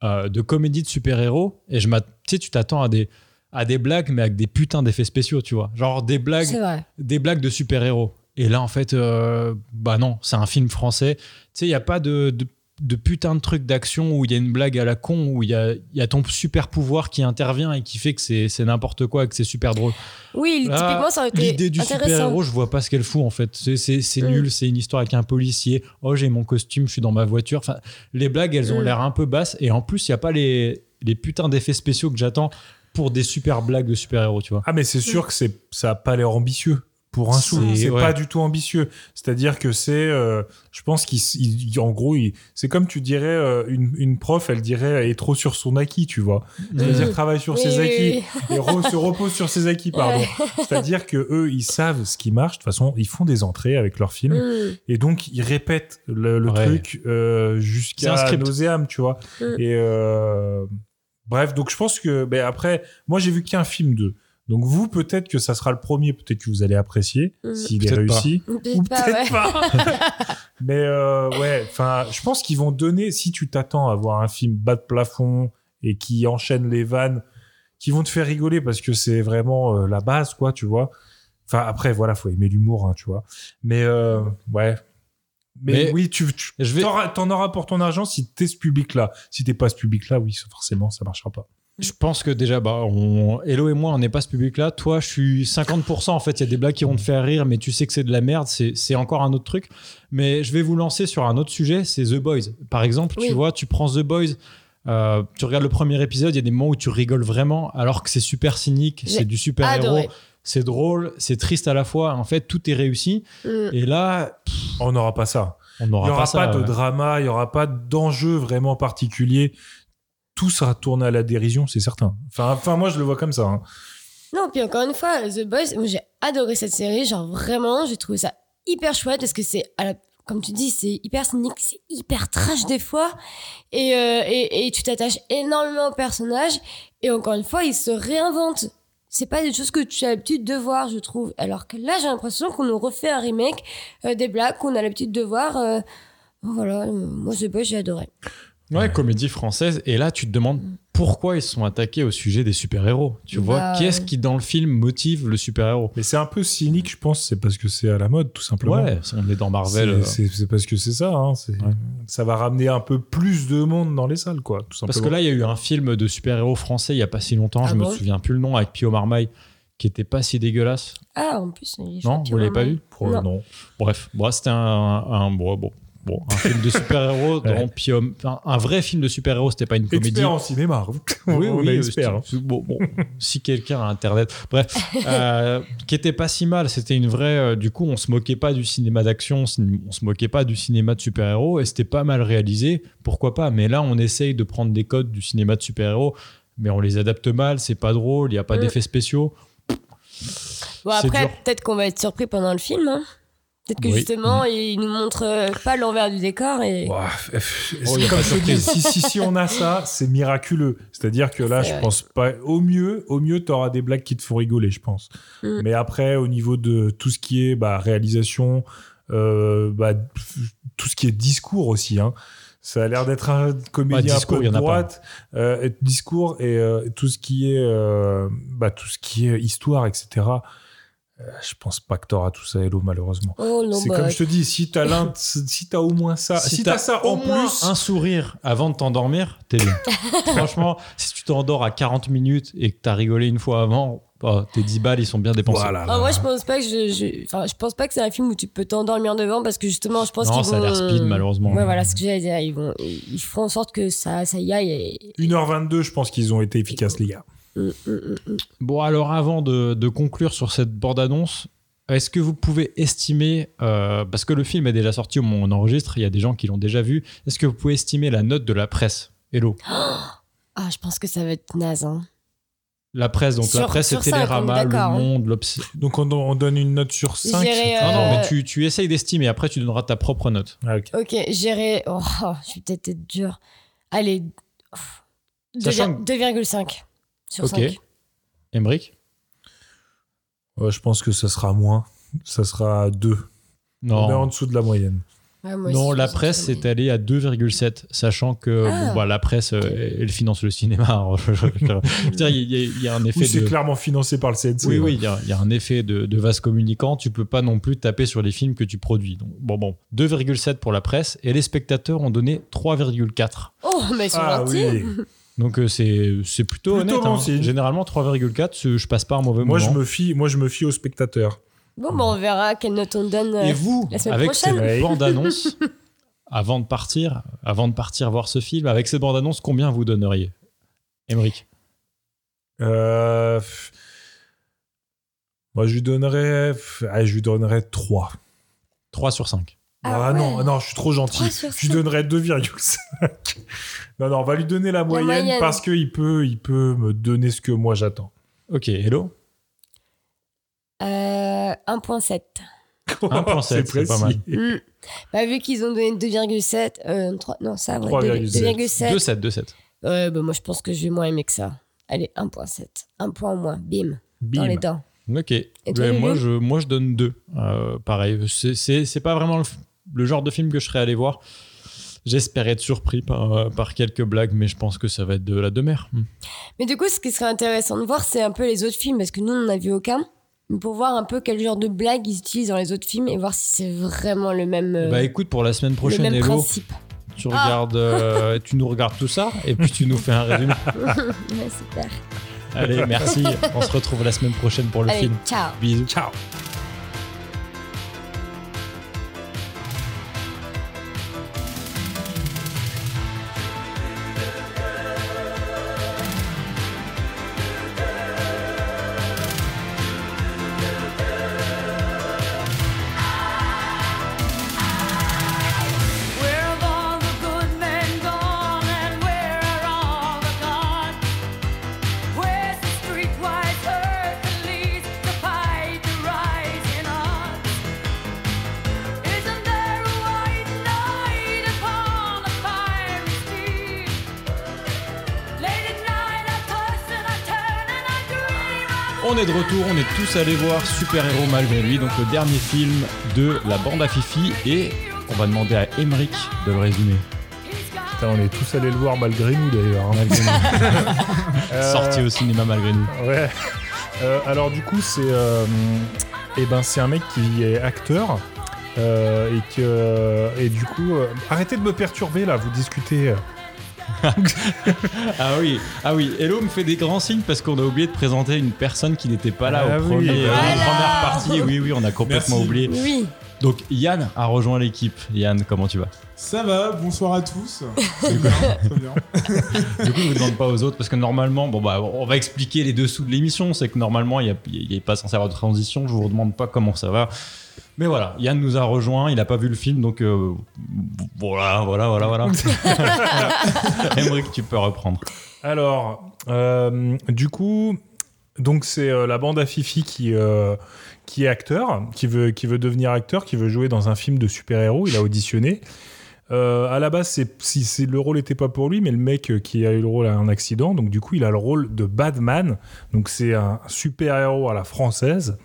Speaker 1: euh, de comédie de super-héros. Et je sais, tu t'attends à des, à des blagues, mais avec des putains d'effets spéciaux, tu vois. Genre des blagues, des blagues de super-héros. Et là, en fait, euh, bah non, c'est un film français. Tu sais, il n'y a pas de, de, de putain de truc d'action où il y a une blague à la con, où il y a, il y a ton super pouvoir qui intervient et qui fait que c'est n'importe quoi et que c'est super drôle.
Speaker 2: Oui,
Speaker 1: Là,
Speaker 2: typiquement ça aurait été
Speaker 1: L'idée du super-héros, je vois pas ce qu'elle fout en fait. C'est, c'est, c'est
Speaker 2: Mm.
Speaker 1: nul, c'est une histoire avec un policier. Oh, j'ai mon costume, je suis dans ma voiture. Enfin, les blagues, elles ont
Speaker 2: Mm.
Speaker 1: l'air un peu basses. Et en plus, il y a pas les, les putains d'effets spéciaux que j'attends pour des super blagues de super-héros, tu vois.
Speaker 3: Ah, mais c'est sûr que c'est, ça a pas l'air ambitieux. Pour un sou,
Speaker 1: C'est- ouais.
Speaker 3: pas du tout ambitieux. C'est-à-dire que c'est, euh, je pense qu'il, il- en gros, c'est comme tu dirais euh, une, une prof, elle dirait elle est trop sur son acquis, tu vois. C'est-à-dire travaille sur
Speaker 2: Oui,
Speaker 3: ses
Speaker 2: oui,
Speaker 3: acquis
Speaker 2: oui.
Speaker 3: et re- se repose sur ses acquis, pardon. C'est-à-dire que eux, ils savent ce qui marche. De toute façon, ils font des entrées avec leurs films
Speaker 2: Mm.
Speaker 3: et donc ils répètent le, le
Speaker 1: Ouais.
Speaker 3: truc euh, jusqu'à nauséam, tu vois.
Speaker 2: Mm.
Speaker 3: Et euh, bref, donc je pense que, ben après, moi j'ai vu qu'un film d'eux. Donc vous, peut-être que ça sera le premier, peut-être que vous allez apprécier
Speaker 2: Mm.
Speaker 3: s'il est
Speaker 1: Peut-être pas.
Speaker 3: réussi.
Speaker 2: Peut-être
Speaker 3: Ou
Speaker 2: pas,
Speaker 3: peut-être
Speaker 2: ouais.
Speaker 3: pas. Mais euh, ouais, enfin, je pense qu'ils vont donner, si tu t'attends à voir un film bas de plafond et qui enchaîne les vannes, qui vont te faire rigoler parce que c'est vraiment euh, la base, quoi, tu vois. Enfin, après, voilà, faut aimer l'humour, hein, tu vois. Mais euh, ouais. Mais,
Speaker 1: Mais
Speaker 3: oui, tu, tu
Speaker 1: je vais-
Speaker 3: t'en auras pour ton argent si t'es ce public-là. Si t'es pas ce public-là, oui, forcément, ça marchera pas.
Speaker 1: Je pense que déjà, bah, on... Hello et moi, on n'est pas ce public-là. Toi, je suis 50%. En fait, il y a des blagues qui vont te faire rire, mais tu sais que c'est de la merde. C'est c'est encore un autre truc. Mais je vais vous lancer sur un autre sujet c'est The Boys. Par exemple,
Speaker 2: Oui.
Speaker 1: tu vois, tu prends The Boys. euh, tu regardes le premier épisode, il y a des moments où tu rigoles vraiment, alors que c'est super cynique,
Speaker 2: J'ai
Speaker 1: c'est du super-héros,
Speaker 2: adoré.
Speaker 1: c'est drôle, c'est triste à la fois. En fait, tout est réussi.
Speaker 2: Mm.
Speaker 1: Et là,
Speaker 3: On n'aura pas ça.
Speaker 1: on
Speaker 3: Il
Speaker 1: n'aura
Speaker 3: n'y aura
Speaker 1: pas,
Speaker 3: pas,
Speaker 1: ça.
Speaker 3: de
Speaker 1: ouais.
Speaker 3: drama, il n'y aura pas d'enjeu vraiment particulier. Tout sera tourné à la dérision, c'est certain. Enfin, moi, je le vois comme ça. hein.
Speaker 2: Non, puis encore une fois, The Boys, j'ai adoré cette série, genre vraiment, j'ai trouvé ça hyper chouette parce que c'est, comme tu dis, c'est hyper cynique, c'est hyper trash des fois, et, euh, et, et tu t'attaches énormément au personnage, et encore une fois, il se réinvente. C'est pas des choses que tu as l'habitude de voir, je trouve. Alors que là, j'ai l'impression qu'on nous refait un remake euh, des blagues qu'on a l'habitude de voir. euh, voilà, moi The Boys, j'ai adoré.
Speaker 1: Ouais, comédie française. Et là, tu te demandes pourquoi ils se sont attaqués au sujet des super-héros. Tu vois,
Speaker 2: Bah,
Speaker 1: qu'est-ce qui dans le film motive le super-héros?
Speaker 3: Mais c'est un peu cynique, je pense. C'est parce que c'est à la mode, tout simplement.
Speaker 1: Ouais, on est dans Marvel.
Speaker 3: C'est-
Speaker 1: euh,
Speaker 3: parce que c'est ça. hein,
Speaker 1: Ouais.
Speaker 3: Ça va ramener un peu plus de monde dans les salles, quoi. Tout simplement.
Speaker 1: Parce que là, il y a eu un film de super-héros français il y a pas si longtemps,
Speaker 2: Ah
Speaker 1: je me
Speaker 2: bon?
Speaker 1: souviens plus le nom, avec Pio Marmaille, qui était pas si dégueulasse.
Speaker 2: Ah, en plus, il est
Speaker 1: Non, vous l'avez pas vu?
Speaker 3: Pour-
Speaker 2: Non.
Speaker 3: non.
Speaker 1: Bref, bon, c'était un, un, bon, bon, bon, un film de super-héros Pio, enfin, un vrai film de super-héros, c'était pas une comédie.
Speaker 3: Expert en cinéma.
Speaker 1: Oui,
Speaker 3: On
Speaker 1: oui,
Speaker 3: expert.
Speaker 1: Bon, bon, si quelqu'un a Internet. Bref, euh, qui était pas si mal. C'était une vraie. euh, du coup, on se moquait pas du cinéma d'action, on se- moquait pas du cinéma de super-héros et c'était pas mal réalisé. Pourquoi pas? Mais là, on essaye de prendre des codes du cinéma de super-héros, mais on les adapte mal, c'est pas drôle, il y a pas
Speaker 2: Mm.
Speaker 1: d'effets spéciaux.
Speaker 2: Bon, après, peut-être qu'on va être surpris pendant le film. hein. Peut-être que
Speaker 1: Oui.
Speaker 2: justement, il nous montre euh, pas l'envers du décor. Et...
Speaker 1: Oh,
Speaker 3: comme je dis, si, si, si on a ça, c'est miraculeux. C'est-à-dire que là, je
Speaker 2: vrai.
Speaker 3: pense pas. Au mieux, au mieux, t'auras des blagues qui te font rigoler, je pense.
Speaker 2: Mm.
Speaker 3: Mais après, au niveau de tout ce qui est bah, réalisation, euh, bah, tout ce qui est discours aussi, hein. Ça a l'air d'être un comédien
Speaker 1: Bah, discours,
Speaker 3: un peu de droite, euh, et discours et euh, tout ce qui est, euh, bah, tout ce qui est histoire, etc. Euh, je pense pas que t'auras tout ça, Hello, malheureusement.
Speaker 2: Oh non,
Speaker 3: C'est
Speaker 2: bah,
Speaker 3: comme je te dis, si t'as l'un, si t'as au moins ça, si, t'as ça
Speaker 1: au
Speaker 3: en
Speaker 1: moins
Speaker 3: plus,
Speaker 1: un sourire avant de t'endormir, t'es bien. Franchement, si tu t'endors à 40 minutes et que t'as rigolé une fois avant, bah, tes 10 balles, ils sont bien dépensés.
Speaker 3: voilà.
Speaker 2: Ah, moi, je pense pas que je, je- pense pas que c'est un film où tu peux t'endormir devant parce que justement, je pense
Speaker 1: Non,
Speaker 2: qu'ils
Speaker 1: ça a
Speaker 2: vont.
Speaker 1: l'air speed, malheureusement.
Speaker 2: Ouais, voilà, ce que j'allais dire. Ils vont, ils feront en sorte que ça, ça y aille. Et...
Speaker 3: 1h22, je pense qu'ils ont été efficaces, les gars.
Speaker 1: Bon, alors avant de, de conclure sur cette bande-annonce, est-ce que vous pouvez estimer, euh, parce que le film est déjà sorti au moment où on enregistre, il y a des gens qui l'ont déjà vu, est-ce que vous pouvez estimer la note de la presse? Hello
Speaker 2: Ah, je pense que ça va être naze. Hein.
Speaker 1: La presse, donc la presse, c'est Télérama, Le
Speaker 2: hein.
Speaker 1: Monde, l'Obs...
Speaker 3: Donc on, on donne une note sur 5.
Speaker 2: J'irais,
Speaker 1: Non, non,
Speaker 2: Euh,
Speaker 1: mais tu, tu essayes d'estimer, après tu donneras ta propre note.
Speaker 3: Ah, ok.
Speaker 2: Ok, j'irai. Oh, je vais peut-être être dur. Allez,
Speaker 1: Sachant que-
Speaker 2: 2,5 sur
Speaker 1: Ok.
Speaker 2: 5.
Speaker 1: Emmerich
Speaker 3: Ouais, je pense que ça sera moins. Ça sera 2. On est en
Speaker 1: Non.
Speaker 3: dessous de la moyenne.
Speaker 1: Non,
Speaker 2: aussi,
Speaker 1: la
Speaker 2: je
Speaker 1: presse est allée à 2,7, sachant que
Speaker 2: Ah.
Speaker 1: bon, bah, la presse, euh, elle finance le cinéma. Il y, a- il y a un effet
Speaker 3: Oui, c'est
Speaker 1: de...
Speaker 3: clairement financé par le CNC.
Speaker 1: Oui, oui, il y, a- il y a un effet de, de vase communicant. Tu peux pas non plus taper sur les films que tu produis. Donc, bon, bon, 2,7 pour la presse et les spectateurs ont donné 3,4.
Speaker 2: Oh, mais ils sont
Speaker 3: Ah
Speaker 2: gentils.
Speaker 3: oui.
Speaker 1: Donc euh, c'est c'est plutôt,
Speaker 3: Plutôt
Speaker 1: honnête.
Speaker 3: bon
Speaker 1: hein. Généralement 3,4, c'est- je passe pas un mauvais
Speaker 3: Moi, je
Speaker 1: moment.
Speaker 3: me fie, moi, je me fie aux spectateurs.
Speaker 2: Bon, bah, on verra quelle note on donne. euh,
Speaker 1: Et vous,
Speaker 2: la semaine
Speaker 1: avec
Speaker 2: prochaine.
Speaker 1: cette
Speaker 3: Ouais.
Speaker 1: bande-annonce, avant de partir, avant de partir voir ce film, avec cette bande-annonce, combien vous donneriez Emmerich
Speaker 3: Euh, pff, moi, je lui donnerais, ah, je lui donnerais 3.
Speaker 1: 3 sur 5.
Speaker 3: Ah,
Speaker 2: Ah
Speaker 3: non,
Speaker 2: ouais.
Speaker 3: non, je suis trop gentil.
Speaker 2: 3 sur
Speaker 3: Je lui
Speaker 2: 5.
Speaker 3: donnerais 2,5. Non, non, on va lui donner la moyenne,
Speaker 2: moyenne.
Speaker 3: parce qu'il peut, il peut me donner ce que moi j'attends.
Speaker 1: Ok, hello
Speaker 2: Euh, 1,7.
Speaker 1: 1,7, c'est pas mal.
Speaker 2: Hmm. Bah, vu qu'ils ont donné 2,7, euh, 3, non, ça, ouais,
Speaker 3: 3,7.
Speaker 2: 2,7.
Speaker 1: 2,7, 2,7.
Speaker 2: Ouais, bah, moi, je pense que je vais moins aimer que ça. Allez, 1,7. Un point au moins, bim, dans
Speaker 3: Bim.
Speaker 2: les dents.
Speaker 1: Ok.
Speaker 2: toi,
Speaker 1: Ouais, moi, je, moi, je donne 2. pareil, c'est- c'est c'est pas vraiment le, le genre de film que je serais allé voir. J'espère être surpris par, euh, par quelques blagues, mais je pense que ça va être de la demeure. Hmm.
Speaker 2: Mais du coup, ce qui serait intéressant de voir, c'est un peu les autres films, parce que nous, on n'a vu aucun. Pour voir un peu quel genre de blagues ils utilisent dans les autres films et voir si c'est vraiment le même, euh,
Speaker 1: Bah écoute, pour la semaine
Speaker 2: le
Speaker 1: prochaine,
Speaker 2: même
Speaker 1: Hello,
Speaker 2: principe.
Speaker 1: tu
Speaker 2: Ah.
Speaker 1: regardes, euh, tu nous regardes tout ça et puis tu nous fais un résumé.
Speaker 2: Ouais, super.
Speaker 1: Allez, merci. On se retrouve la semaine prochaine pour le
Speaker 2: Allez,
Speaker 1: film.
Speaker 2: ciao.
Speaker 1: Bisous.
Speaker 3: Ciao.
Speaker 1: Est de retour, on est tous allés voir Super Héros malgré lui, donc le dernier film de la bande à Fifi, et on va demander à Emmerich de le résumer.
Speaker 3: Putain, on est tous allés le voir malgré nous d'ailleurs. hein. Euh,
Speaker 1: Sorti au cinéma malgré nous.
Speaker 3: Ouais. Euh, alors du coup, c'est euh, eh ben c'est un mec qui est acteur euh, et que et du coup, arrêtez de me perturber là. Vous discutez.
Speaker 1: Ah oui, ah oui, Hello me fait des grands signes parce qu'on a oublié de présenter une personne qui n'était pas là
Speaker 3: Ah
Speaker 1: au
Speaker 3: oui.
Speaker 1: premier, euh,
Speaker 2: Voilà.
Speaker 1: première partie. Oui, oui, on a complètement
Speaker 4: Merci.
Speaker 1: oublié.
Speaker 2: Oui.
Speaker 1: Donc Yann a rejoint l'équipe. Yann, comment tu vas?
Speaker 4: Ça va, bonsoir à tous. Très bien, très bien.
Speaker 1: Du coup, je ne demande pas aux autres parce que normalement, bon bah, on va expliquer les dessous de l'émission. C'est que normalement, il a pas censé avoir de transition. Je vous demande pas comment ça va. Mais voilà, Yann nous a rejoint. Il n'a pas vu le film, donc euh, voilà, voilà, voilà, voilà. Emmerich, tu peux reprendre.
Speaker 3: Alors, euh, du coup, donc c'est euh, la bande à Fifi qui euh, qui est acteur, qui veut qui veut devenir acteur, qui veut jouer dans un film de super héros. Il a auditionné. Euh, à la base, c'est, si, si le rôle n'était pas pour lui, mais le mec qui a eu le rôle a un accident, donc du coup, il a le rôle de Batman. Donc c'est un super héros à la française.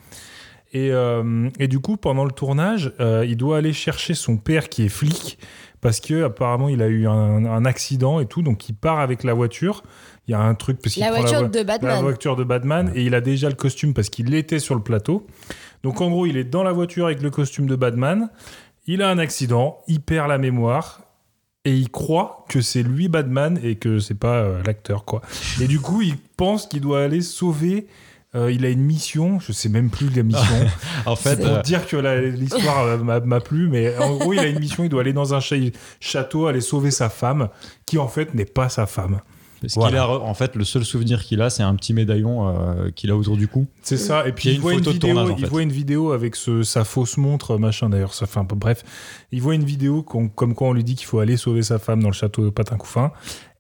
Speaker 3: Et, euh, et du coup, pendant le tournage, euh, il doit aller chercher son père qui est flic parce que apparemment il a eu un, un accident et tout, donc il part avec la voiture. Il y a un truc parce qu'il
Speaker 2: La
Speaker 3: prend
Speaker 2: voiture
Speaker 3: vo-
Speaker 2: de
Speaker 3: la
Speaker 2: Batman.
Speaker 3: voiture de Batman et il a déjà le costume parce qu'il était sur le plateau. Donc en gros, il est dans la voiture avec le costume de Batman. Il a un accident, il perd la mémoire et il croit que c'est lui Batman et que c'est pas euh, l'acteur quoi. Et du coup, il pense qu'il doit aller sauver. Euh, il a une mission, je sais même plus la mission.
Speaker 1: En fait,
Speaker 3: pour
Speaker 1: euh,
Speaker 3: dire que l'histoire euh, m'a plu, mais en gros, il a une mission, il doit aller dans un château, aller sauver sa femme, qui en fait n'est pas sa femme.
Speaker 1: parce
Speaker 3: voilà.
Speaker 1: a, en fait, le seul souvenir qu'il a, c'est un petit médaillon euh, qu'il a autour du cou.
Speaker 3: C'est ça, et puis il, voit une, vidéo,
Speaker 1: tournage, en
Speaker 3: il voit une vidéo avec ce- sa fausse montre, machin d'ailleurs, ça fait un peu bref. Il voit une vidéo comme quoi on lui dit qu'il faut aller sauver sa femme dans le château de Patin-Couffin.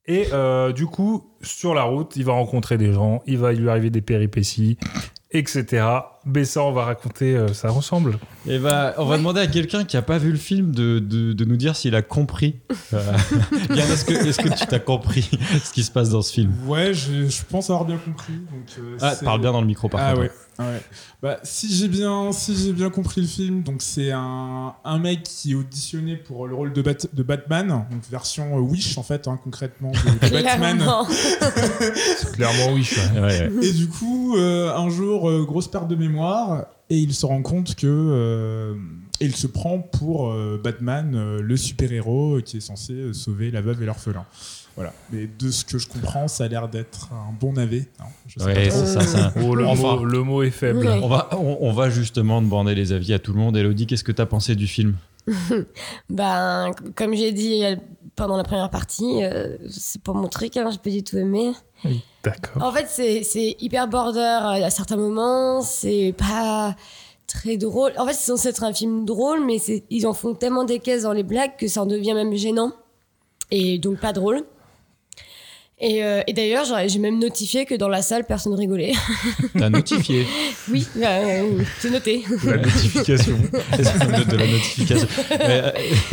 Speaker 3: Et euh, du coup, sur la route, il va rencontrer des gens, il va lui arriver des péripéties, etc. mais ça, on va raconter, euh, ça ressemble.
Speaker 1: Et bah, on va demander à quelqu'un qui a pas vu le film de, de, de nous dire s'il a compris. Euh, Yann, est-ce que, tu t'as compris ce qui se passe dans ce film?
Speaker 4: Ouais, je, je pense avoir bien compris. Donc, euh,
Speaker 1: Ah, parle bien dans le micro par
Speaker 4: Ah
Speaker 1: contre.
Speaker 4: ouais. ouais. Bah, si j'ai bien, si j'ai bien compris le film, donc c'est un, un mec qui est auditionné pour le rôle de, Bat- de Batman, donc version euh, Wish en fait, hein, concrètement, de, de Batman.
Speaker 2: Clairement.
Speaker 1: Ouais, ouais.
Speaker 4: Et du coup, euh, un jour, euh, grosse perte de mémoire, et il se rend compte que euh, et il se prend pour euh, Batman, euh, le super-héros qui est censé euh, sauver la veuve et l'orphelin. Voilà. Mais de ce que je comprends, ça a l'air d'être un bon navet. Non, je sais
Speaker 1: Ouais,
Speaker 4: pas trop.
Speaker 1: c'est ça, ça.
Speaker 3: Oh, le,
Speaker 1: Enfin,
Speaker 3: mot, le mot est faible.
Speaker 2: Ouais.
Speaker 1: on, va, on, on va justement demander les avis à tout le monde. Elodie, qu'est-ce que t'as pensé du film?
Speaker 2: Ben, comme j'ai dit pendant la première partie, euh, c'est pas mon truc, hein, j'ai pas du tout aimé.
Speaker 3: D'accord.
Speaker 2: En fait, c'est hyper border euh, à certains moments, c'est pas très drôle. En fait, c'est censé être un film drôle, mais ils en font tellement des caisses dans les blagues que ça en devient même gênant. Et donc pas drôle. Et, euh, et d'ailleurs, j'ai même notifié que dans la salle, personne rigolait.
Speaker 1: T'as notifié?
Speaker 2: Oui, euh, c'est noté.
Speaker 3: La notification.
Speaker 1: de, de la notification? Euh,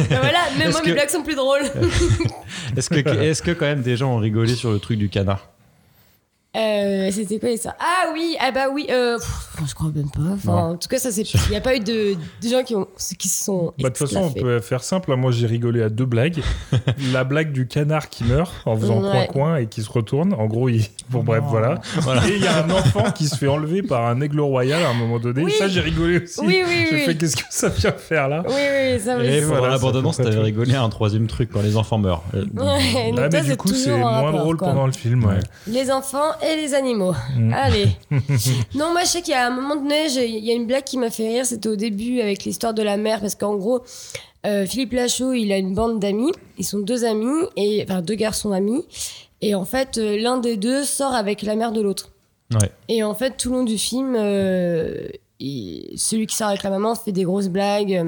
Speaker 2: Ben voilà, même
Speaker 1: Est-ce
Speaker 2: moi,
Speaker 1: que-
Speaker 2: mes blagues sont plus drôles.
Speaker 1: Est-ce que, est que quand même des gens ont rigolé sur le truc du canard?
Speaker 2: Euh, C'était quoi ça Ah oui, ah bah oui, euh, je crois même pas. Enfin, en tout cas, ça c'est. Il n'y a pas eu de, de gens qui, ont, qui se sont.
Speaker 3: Bah, de toute façon, on peut faire simple. Moi, j'ai rigolé à deux blagues. la blague du canard qui meurt en faisant
Speaker 2: Ouais.
Speaker 3: coin-coin et qui se retourne. En gros, il... bon, bref,
Speaker 4: Non.
Speaker 3: voilà. Et il y a un enfant qui se fait enlever par un aigle royal à un moment donné.
Speaker 2: Oui.
Speaker 3: Ça, j'ai rigolé aussi.
Speaker 2: Oui, oui,
Speaker 3: J'ai
Speaker 2: oui.
Speaker 3: fait qu'est-ce que ça vient faire là?
Speaker 2: Oui, oui, ça.
Speaker 1: Et
Speaker 3: voilà,
Speaker 1: l'abandonnance,
Speaker 3: fait pas
Speaker 1: t'avais rigolé à un troisième truc quand les enfants meurent. Euh,
Speaker 2: Ouais,
Speaker 3: Ah,
Speaker 2: toi,
Speaker 3: mais du coup,
Speaker 2: toujours
Speaker 3: c'est moins drôle pendant le film. Ouais.
Speaker 2: Les enfants et les animaux.
Speaker 3: Mm.
Speaker 2: Allez. non, moi, je sais qu'il y a un moment donné, il y a une blague qui m'a fait rire. C'était au début avec l'histoire de la mère. Parce qu'en gros, euh, Philippe Lachaud, il a une bande d'amis. Ils sont deux amis, et, enfin deux garçons amis. Et en fait, euh, l'un des deux sort avec la mère de l'autre.
Speaker 1: Ouais.
Speaker 2: Et en fait, tout le long du film, euh, il- celui qui sort avec la maman fait des grosses blagues.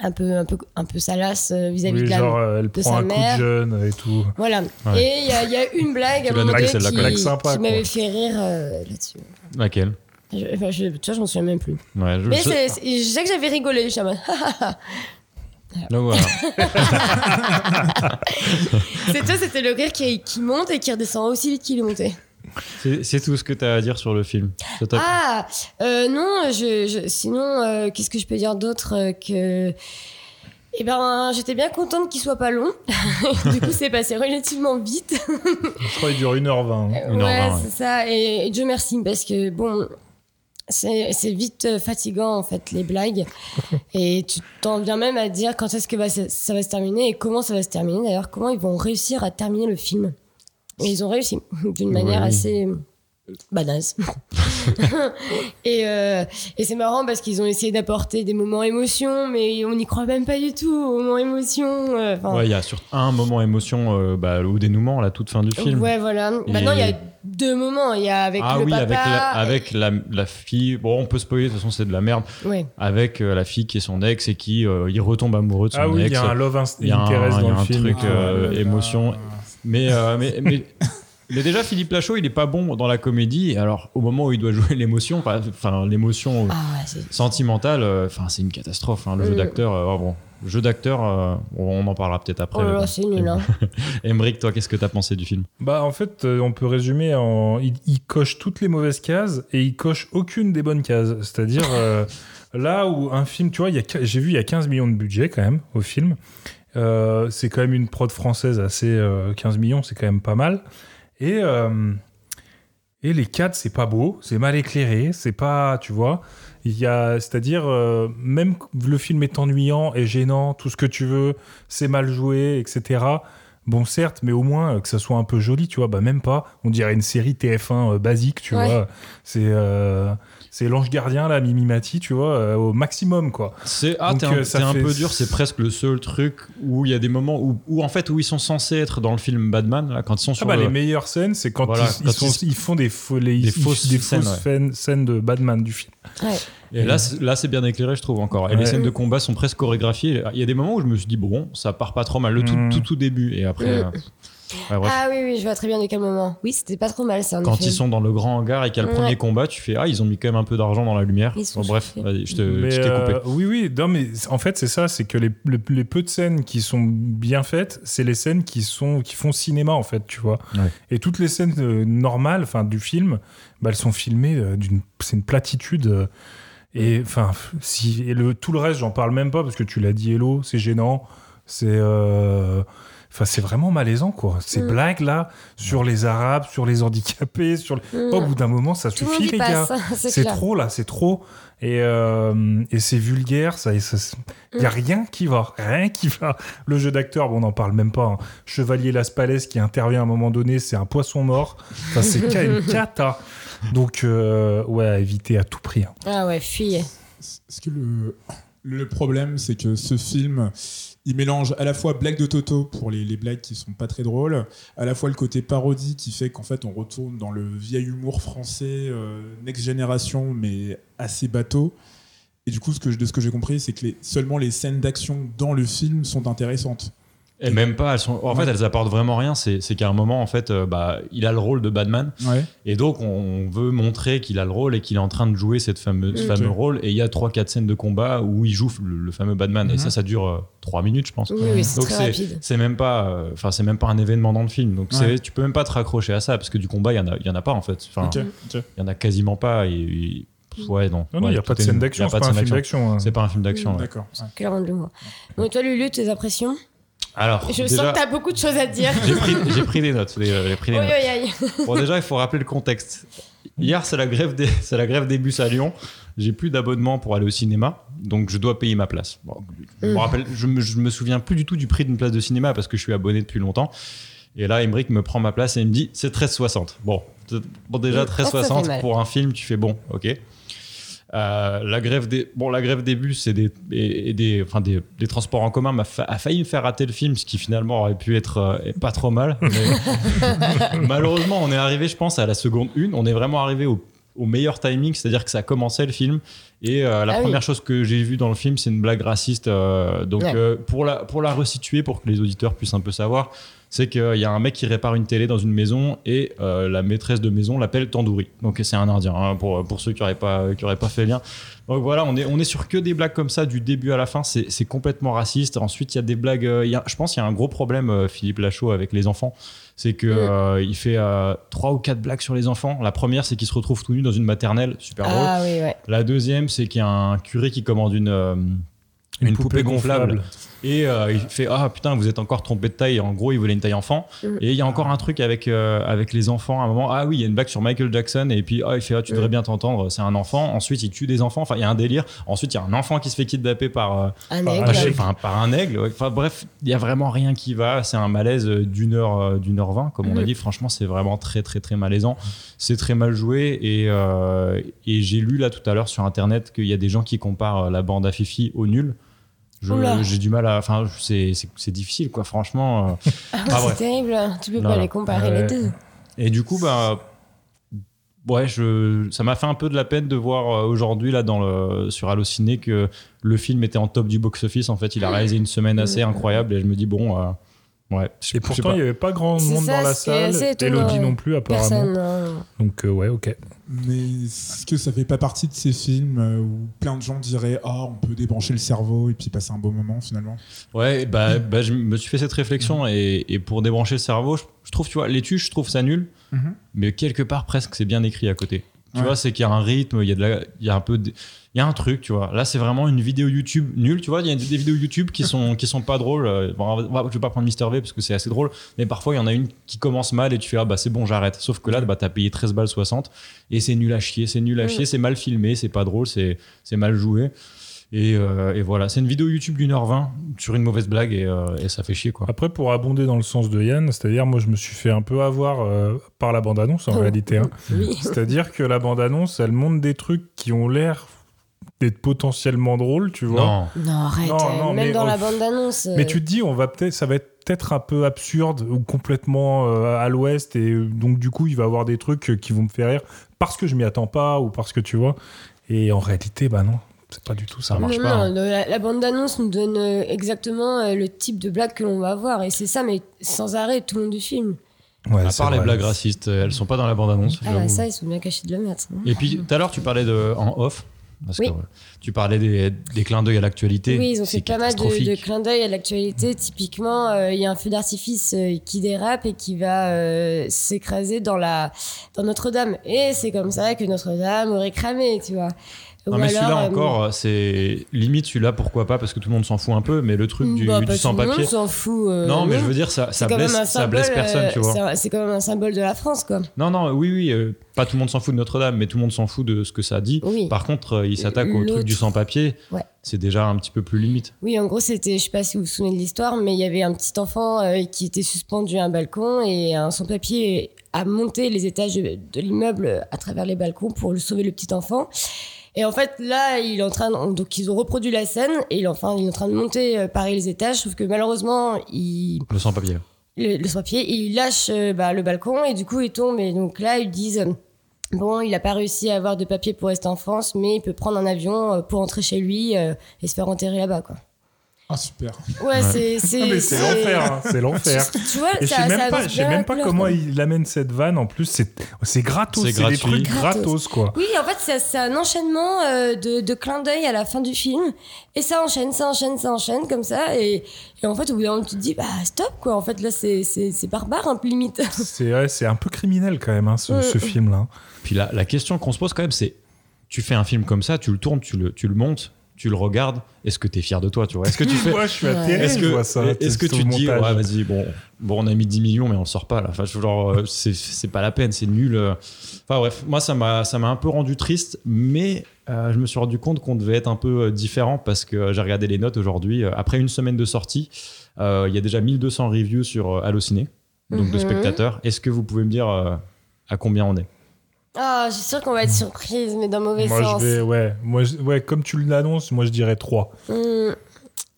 Speaker 2: un peu, un peu, un peu salaces euh, vis-à-vis
Speaker 3: Oui,
Speaker 2: de la
Speaker 3: genre, elle
Speaker 2: de
Speaker 3: prend
Speaker 2: sa
Speaker 3: un coup
Speaker 2: mère.
Speaker 3: de jeune et tout.
Speaker 2: Voilà.
Speaker 1: Ouais.
Speaker 2: Et il y, a- il y a une blague à un moment donné qui, m'avait fait rire euh, là-dessus.
Speaker 1: Laquelle?
Speaker 2: Enfin, je, tu vois, je m'en souviens même plus.
Speaker 1: Ouais, je,
Speaker 2: Mais
Speaker 1: je-
Speaker 2: sais que j'avais rigolé. Je
Speaker 1: voilà.
Speaker 2: c'est toi, c'était le rire qui, qui monte et qui redescend aussi vite qu'il est monté.
Speaker 1: C'est tout ce que t'as à dire sur le film.
Speaker 2: Ah, euh, non, je, je- sinon, euh, qu'est-ce que je peux dire d'autre euh, que. Eh ben, j'étais bien contente qu'il soit pas long. du coup, c'est passé relativement vite.
Speaker 3: Je crois qu'il dure 1h20. hein.
Speaker 1: Une heure
Speaker 2: ouais,
Speaker 1: vingt, ouais.
Speaker 2: c'est ça. Et, et Dieu merci, parce que bon, c'est vite euh, fatigant en fait les blagues. et tu t'en viens même à dire quand est-ce que va, ça, va se terminer et comment ça va se terminer. D'ailleurs, comment ils vont réussir à terminer le film. Et ils ont réussi d'une manière
Speaker 1: Oui.
Speaker 2: assez badass. et euh, et c'est marrant parce qu'ils ont essayé d'apporter des moments émotion, mais on n'y croit même pas du tout aux moments émotion. euh,
Speaker 1: Ouais, il y a sur un moment émotion euh, bah, au dénouement, à la toute fin du film.
Speaker 2: Ouais, voilà. Maintenant, il y a deux moments. Il y a avec
Speaker 1: ah
Speaker 2: le
Speaker 1: oui,
Speaker 2: papa.
Speaker 1: avec, la, avec la, la fille. Bon, on peut spoiler, de toute façon, c'est de la merde. Avec euh, la fille qui est son ex et qui euh, il retombe amoureux de son
Speaker 3: Ah oui, il
Speaker 1: ex.
Speaker 3: y a un love inst-
Speaker 1: Il y a un-
Speaker 3: interest
Speaker 1: il y a
Speaker 3: dans le
Speaker 1: un
Speaker 3: film.
Speaker 1: truc,
Speaker 4: Ah,
Speaker 1: euh, émotion.
Speaker 4: là,
Speaker 1: Mais, euh, mais, mais, mais déjà, Philippe Lachaud, il est pas bon dans la comédie. Alors, au moment où il doit jouer l'émotion, enfin, l'émotion
Speaker 2: Ah,
Speaker 1: sentimentale, enfin, c'est une catastrophe. hein, le jeu d'acteur, euh, oh, bon, jeu d'acteur, euh, on en parlera peut-être après.
Speaker 2: Oh là c'est nul, hein.
Speaker 1: Emmerich, toi, qu'est-ce que t'as pensé du film?
Speaker 3: Bah en fait, euh, on peut résumer en il, il coche toutes les mauvaises cases et il coche aucune des bonnes cases. C'est-à-dire euh, là où un film, tu vois, il y a qu- j'ai vu il y a 15 millions de budget quand même au film. Euh, c'est quand même une prod française assez euh, 15 millions, c'est quand même pas mal. Et euh, et les cadres, c'est pas beau, c'est mal éclairé, c'est pas, tu vois. Il y a, c'est-à-dire, euh, même le film est ennuyant et gênant, tout ce que tu veux, c'est mal joué, etc. Bon, certes, mais au moins euh, que ça soit un peu joli, tu vois. Bah, même pas. On dirait une série TF1 euh, basique, tu
Speaker 2: Ouais.
Speaker 3: vois. C'est c'est l'ange gardien, là, Mimimati, tu vois, euh, au maximum, quoi.
Speaker 1: C'est ah, t'es un,
Speaker 3: euh, ça
Speaker 1: t'es un
Speaker 3: fait-
Speaker 1: peu dur. C'est presque le seul truc où il y a des moments où, où en fait où ils sont censés être dans le film Batman là, quand ils sont
Speaker 3: Ah
Speaker 1: sur
Speaker 3: bah,
Speaker 1: le-
Speaker 3: les meilleures scènes, c'est quand,
Speaker 1: Voilà,
Speaker 3: ils, ils
Speaker 1: quand
Speaker 3: sont-
Speaker 1: ils-
Speaker 3: ils font des, faux- les-
Speaker 1: Des
Speaker 3: ils-
Speaker 1: fausses
Speaker 3: des
Speaker 1: scènes,
Speaker 3: fausses scènes- scènes de Batman du film.
Speaker 2: Ouais.
Speaker 1: Et là, c'est- là, c'est bien éclairé, je trouve encore. Et
Speaker 3: Ouais.
Speaker 1: les scènes de combat sont presque chorégraphiées. Il y a des moments où je me suis dit bon, ça part pas trop mal. Le tout,
Speaker 3: Mm.
Speaker 1: tout, tout début et après. Euh, Ouais.
Speaker 2: Ah oui, oui, je vois très bien de quel moment. Oui, c'était pas trop mal ça.
Speaker 1: Quand
Speaker 2: effet.
Speaker 1: ils sont dans le grand hangar et qu'il y a le
Speaker 2: Ouais.
Speaker 1: premier combat, tu fais Ah, ils ont mis quand même un peu d'argent dans la lumière.
Speaker 2: Ils sont
Speaker 1: Bon, bref, je t'ai coupé.
Speaker 3: euh, oui, oui, non, mais en fait, c'est ça, c'est que les, les, les peu de scènes qui sont bien faites, c'est les scènes qui, sont, qui font cinéma, en fait, tu vois.
Speaker 1: Ouais.
Speaker 3: Et toutes les scènes euh, normales, enfin, du film, bah, elles sont filmées euh, d'une. C'est une platitude. euh, et enfin, si, et le, tout le reste, j'en parle même pas parce que tu l'as dit, Hello, c'est gênant. C'est. euh, Enfin, c'est vraiment malaisant, quoi. Ces
Speaker 2: Mm.
Speaker 3: blagues, là, sur les Arabes, sur les handicapés, sur. les-
Speaker 2: Mm.
Speaker 3: Au bout d'un moment, ça
Speaker 2: Tout
Speaker 3: suffit, les gars.
Speaker 2: passe, c'est
Speaker 3: trop là, c'est trop. Et, euh, et c'est vulgaire, ça. Il n'y a
Speaker 2: Mm.
Speaker 3: rien qui va. Rien qui va. Le jeu d'acteur, bon, on n'en parle même pas. hein. Chevalier Las Palais qui intervient à un moment donné, c'est un poisson mort. Enfin, c'est une cata. Donc, euh, ouais, à éviter à tout prix. hein.
Speaker 2: Ah ouais, fuyez.
Speaker 4: Est-ce que le, le problème, c'est que ce film, il mélange à la fois blagues de Toto pour les, les blagues qui sont pas très drôles, à la fois le côté parodie qui fait qu'en fait on retourne dans le vieil humour français, euh, next génération, mais assez bateau. Et du coup, ce que, de ce que j'ai compris, c'est que les- seulement les scènes d'action dans le film sont intéressantes.
Speaker 1: Et même pas, elles sont, en fait, elles apportent vraiment rien. C'est c'est qu'à un moment, en fait, euh, bah, il a le rôle de Batman.
Speaker 4: Ouais.
Speaker 1: Et donc, on veut montrer qu'il a le rôle et qu'il est en train de jouer cette fameuse, ce fameux rôle. Et il y a 3-4 scènes de combat où il joue le, le fameux Batman. Et
Speaker 4: Mhm.
Speaker 1: ça, ça dure 3 minutes, je pense.
Speaker 2: Oui, oui, c'est
Speaker 1: Donc c'est
Speaker 2: rapide.
Speaker 1: c'est même pas, euh, enfin c'est même pas un événement dans le film. Donc c'est-
Speaker 4: Ouais.
Speaker 1: tu peux même pas te raccrocher à ça parce que du combat il y en a, il y en a pas en fait. Il
Speaker 4: ok.
Speaker 1: y en a quasiment pas. Et, et- ouais non.
Speaker 3: Il
Speaker 1: Ouais,
Speaker 3: n'y a pas de scène d'action,
Speaker 1: a
Speaker 3: c'est
Speaker 1: pas
Speaker 3: un film
Speaker 1: d'action.
Speaker 3: hein.
Speaker 1: C'est pas un film d'action.
Speaker 4: D'accord.
Speaker 2: Clairement de l'humour. Bon, toi, Lulu, tes impressions?
Speaker 1: Alors
Speaker 2: Je
Speaker 1: déjà,
Speaker 2: sens que t'as beaucoup de choses à dire.
Speaker 1: j'ai pris, des notes. pris des
Speaker 2: Oui,
Speaker 1: notes.
Speaker 2: oui, oui.
Speaker 1: Bon, déjà, il faut rappeler le contexte. Hier, c'est la grève des, c'est la grève des bus à Lyon. J'ai plus d'abonnement pour aller au cinéma, donc je dois payer ma place. Bon, je, me
Speaker 2: Mm.
Speaker 1: rappelle, je, me, je me souviens plus du tout du prix d'une place de cinéma parce que je suis abonné depuis longtemps. Et là, Emmerich me prend ma place et il me dit c'est 13,60. Bon, bon déjà
Speaker 2: Mm. Ça, ça fait
Speaker 1: 13,60
Speaker 2: mal.
Speaker 1: pour un film, tu fais bon, ok. Euh, la grève des bon la grève des bus et des et, et des enfin des, des transports en commun m'a fa- a failli me faire rater le film ce qui finalement aurait pu être euh, pas trop mal mais malheureusement on est arrivé je pense à la seconde une on est vraiment arrivé au, au meilleur timing c'est à dire que ça commençait le film et euh, la
Speaker 2: Ah oui.
Speaker 1: première chose que j'ai vue dans le film c'est une blague raciste donc
Speaker 2: Ouais.
Speaker 1: pour la pour la resituer pour que les auditeurs puissent un peu savoir c'est qu'il y a un mec qui répare une télé dans une maison et euh, la maîtresse de maison l'appelle Tandoori. Donc c'est un Indien, hein, pour, pour ceux qui n'auraient pas, qui auraient pas fait le lien. Donc voilà, on est, on est sur que des blagues comme ça du début à la fin, c'est c'est complètement raciste. Ensuite, il y a des blagues, euh, il y a- je pense qu'il y a un gros problème, euh, Philippe Lachaud, avec les enfants. C'est que
Speaker 2: Mm.
Speaker 1: euh, il fait euh, trois ou quatre blagues sur les enfants. La première, c'est qu'il se retrouve tout nu dans une maternelle, super drôle.
Speaker 2: Ah oui, ouais.
Speaker 1: La deuxième, c'est qu'il y a un curé qui commande une, euh, une, poupée, gonflable. Et euh, il fait Ah putain, vous êtes encore trompé de taille. En gros, il voulait une taille enfant.
Speaker 2: Mhm.
Speaker 1: Et il y a encore un truc avec, euh, avec les enfants à un moment. Ah oui, il y a une blague sur Michael Jackson. Et puis, ah, il fait Ah, tu devrais bien t'entendre, c'est un enfant. Ensuite, il tue des enfants. Enfin, il y a un délire. Ensuite, il y a un enfant qui se fait kidnapper par, euh,
Speaker 2: Un
Speaker 3: Par
Speaker 2: aigle.
Speaker 1: enfin, par un aigle. Enfin, bref, il y a vraiment rien qui va. C'est un malaise d'une heure, d'une heure vingt, comme on a
Speaker 2: Mhm.
Speaker 1: dit. Franchement, c'est vraiment très, très, très malaisant. C'est très mal joué. Et, euh, et j'ai lu là tout à l'heure sur Internet qu'il y a des gens qui comparent la bande à Fifi au nul. J'ai du mal à. Enfin, c'est- difficile, quoi. Franchement. euh.
Speaker 2: Ah,
Speaker 1: Ah,
Speaker 2: c'est terrible. Tu peux pas les comparer les deux.
Speaker 1: Et du coup, bah. Ouais, je, ça m'a fait un peu de la peine de voir euh, aujourd'hui là dans le sur Allociné que le film était en top du box-office. En fait, il a réalisé une semaine assez incroyable et je me dis bon, euh, ouais.
Speaker 3: Et pourtant, il n'y avait pas grand monde
Speaker 2: ça,
Speaker 3: dans la salle. Elodie non plus, apparemment.
Speaker 2: Personne. non.
Speaker 3: Donc, euh, ouais, ok.
Speaker 4: Mais est-ce que ça fait pas partie de ces films euh, où plein de gens diraient Ah, on peut débrancher le cerveau et puis passer un beau moment finalement?
Speaker 1: Ouais, bah, bah, je me suis fait cette réflexion et, et pour débrancher le cerveau, je, je trouve, tu vois, les tuches, je trouve ça nul,
Speaker 4: Mhm.
Speaker 1: mais quelque part presque c'est bien écrit à côté. Tu
Speaker 4: Ouais.
Speaker 1: vois, c'est qu'il y a un rythme, il y a de la, il y a un peu, de- il y a un truc, tu vois. Là, c'est vraiment une vidéo YouTube nulle, tu vois. Il y a des, des vidéos YouTube qui sont qui sont pas drôles. Euh, Bon, je vais pas prendre Mister V parce que c'est assez drôle, mais parfois il y en a une qui commence mal et tu fais ah bah c'est bon, j'arrête. Sauf que là, bah t'as payé 13 balles 60 et c'est nul à chier, c'est nul à chier, c'est mal filmé, c'est pas drôle, c'est c'est mal joué. Et, euh, et voilà, c'est une vidéo YouTube d'une heure 20 sur une mauvaise blague et, euh, et ça fait chier quoi.
Speaker 3: Après, pour abonder dans le sens de Yann, c'est-à-dire, moi, je me suis fait un peu avoir euh, par la bande-annonce, en
Speaker 2: Oh.
Speaker 3: réalité. hein.
Speaker 2: Oui.
Speaker 3: C'est-à-dire que la bande-annonce, elle montre des trucs qui ont l'air d'être potentiellement drôles, tu vois.
Speaker 1: Non.
Speaker 2: Non, arrête.
Speaker 3: Non,
Speaker 2: euh,
Speaker 3: non,
Speaker 2: Même
Speaker 3: mais
Speaker 2: dans la bande-annonce. euh,
Speaker 3: Mais tu te dis, on va peut-être, ça va être peut-être un peu absurde ou complètement euh, à l'ouest, et donc du coup, il va y avoir des trucs qui vont me faire rire parce que je m'y attends pas ou parce que tu vois. Et en réalité, bah non. c'est pas du tout ça.
Speaker 1: Marche
Speaker 2: non,
Speaker 1: pas,
Speaker 2: non,
Speaker 1: hein.
Speaker 2: le- la, la bande-annonce nous donne exactement le type de blague que l'on va voir. Et c'est ça, mais sans arrêt, tout le long du film.
Speaker 3: Ouais,
Speaker 1: À part les
Speaker 3: vrai.
Speaker 1: blagues racistes, elles sont pas dans la bande-annonce.
Speaker 2: Ah, bah, ça, ils sont bien cachés de le mettre. hein.
Speaker 1: Et puis tout à l'heure, tu parlais de en off. Parce
Speaker 2: Oui.
Speaker 1: que euh, tu parlais des, des clins d'œil à l'actualité.
Speaker 2: Oui, ils ont fait pas mal de, de clins d'œil à l'actualité. Typiquement, euh, il y a un feu d'artifice euh, qui dérape et qui va euh, s'écraser dans la dans Notre-Dame. Et c'est comme ça que Notre-Dame aurait cramé, tu vois.
Speaker 1: Non,
Speaker 2: Ou
Speaker 1: mais
Speaker 2: alors,
Speaker 1: celui-là
Speaker 2: euh,
Speaker 1: encore, c'est limite celui-là, pourquoi pas, parce que tout le monde s'en fout un peu, mais le truc du,
Speaker 2: bah,
Speaker 1: du
Speaker 2: pas tout le monde
Speaker 1: sans-papier.
Speaker 2: s'en fout. euh,
Speaker 1: Non, mais je veux dire, ça,
Speaker 2: C'est
Speaker 1: ça,
Speaker 2: quand
Speaker 1: blesse,
Speaker 2: même un
Speaker 1: ça blesse personne, tu
Speaker 2: euh,
Speaker 1: vois.
Speaker 2: c'est un- C'est quand même un symbole de la France, quoi.
Speaker 1: Non, non, oui, oui, euh, pas tout le monde s'en fout de Notre-Dame, mais tout le monde s'en fout de ce que ça dit.
Speaker 2: Oui.
Speaker 1: Par contre, euh, il s'attaque au truc
Speaker 2: L'autre.
Speaker 1: du sans-papier.
Speaker 2: Ouais.
Speaker 1: C'est déjà un petit peu plus limite.
Speaker 2: Oui, en gros, c'était, je sais pas si vous vous souvenez de l'histoire, mais il y avait un petit enfant euh, qui était suspendu à un balcon et un sans-papier a monté les étages de, de l'immeuble à travers les balcons pour le sauver le petit enfant. Et en fait, là, il est en train de- donc ils ont reproduit la scène et il, enfin, il est en train de monter euh, pareil les étages, sauf que malheureusement, il,
Speaker 1: Le sans-papier.
Speaker 2: le, le sans-papier, il lâche euh, bah, le balcon et du coup, il tombe. Et donc là, ils disent, euh, bon, il n'a pas réussi à avoir de papier pour rester en France, mais il peut prendre un avion pour rentrer chez lui et se faire enterrer là-bas, quoi.
Speaker 4: Ah, super.
Speaker 2: Ouais, c'est c'est
Speaker 3: l'enfer, hein, c'est l'enfer.
Speaker 2: Tu, vois,
Speaker 3: Et je
Speaker 2: ça,
Speaker 3: sais même
Speaker 2: ça
Speaker 3: pas, je sais même pas comment
Speaker 2: quoi.
Speaker 3: il amène cette vanne. En plus, c'est c'est gratos,
Speaker 1: C'est
Speaker 3: c'est des trucs
Speaker 2: Gratos.
Speaker 3: gratos, quoi.
Speaker 2: Oui, en fait, c'est- c'est un enchaînement euh, de, de clins d'œil à la fin du film. Et ça enchaîne, ça enchaîne, ça enchaîne comme ça. Et, et en fait, au bout d'un moment, tu te dis, bah stop, quoi. En fait, là, c'est c'est- c'est barbare, un peu limite.
Speaker 3: C'est ouais, c'est un peu criminel quand même, hein, ce,
Speaker 2: Mm.
Speaker 3: ce film-là.
Speaker 1: Puis la, la question qu'on se pose quand même, c'est tu fais un film comme ça, tu le tournes, tu le, tu le montes, tu le regardes. Est-ce que tu es fier de toi tu vois? Est-ce que tu fais.
Speaker 3: Moi, je suis atterré,
Speaker 1: Est-ce
Speaker 3: je vois
Speaker 1: que,
Speaker 3: ça.
Speaker 1: est-ce que tu te dis, ouais, vas-y, bon, bon, on a mis 10 millions, mais on sort pas là. Enfin, je- genre, euh, c'est, c'est pas la peine, c'est nul. euh. Enfin, bref, moi, ça m'a, ça m'a un peu rendu triste, mais euh, je me suis rendu compte qu'on devait être un peu différent parce que j'ai regardé les notes aujourd'hui. Après une semaine de sortie, euh, il y a déjà 1200 reviews sur Allociné, donc de
Speaker 2: Mhm.
Speaker 1: spectateurs. Est-ce que vous pouvez me dire euh, à combien on est?
Speaker 2: Ah, je suis sûre qu'on va être surprise, mais dans mauvais
Speaker 3: Moi,
Speaker 2: sens.
Speaker 3: je vais, ouais, moi, je- ouais, comme tu l'annonces, moi, je dirais 3.
Speaker 2: Hum, euh,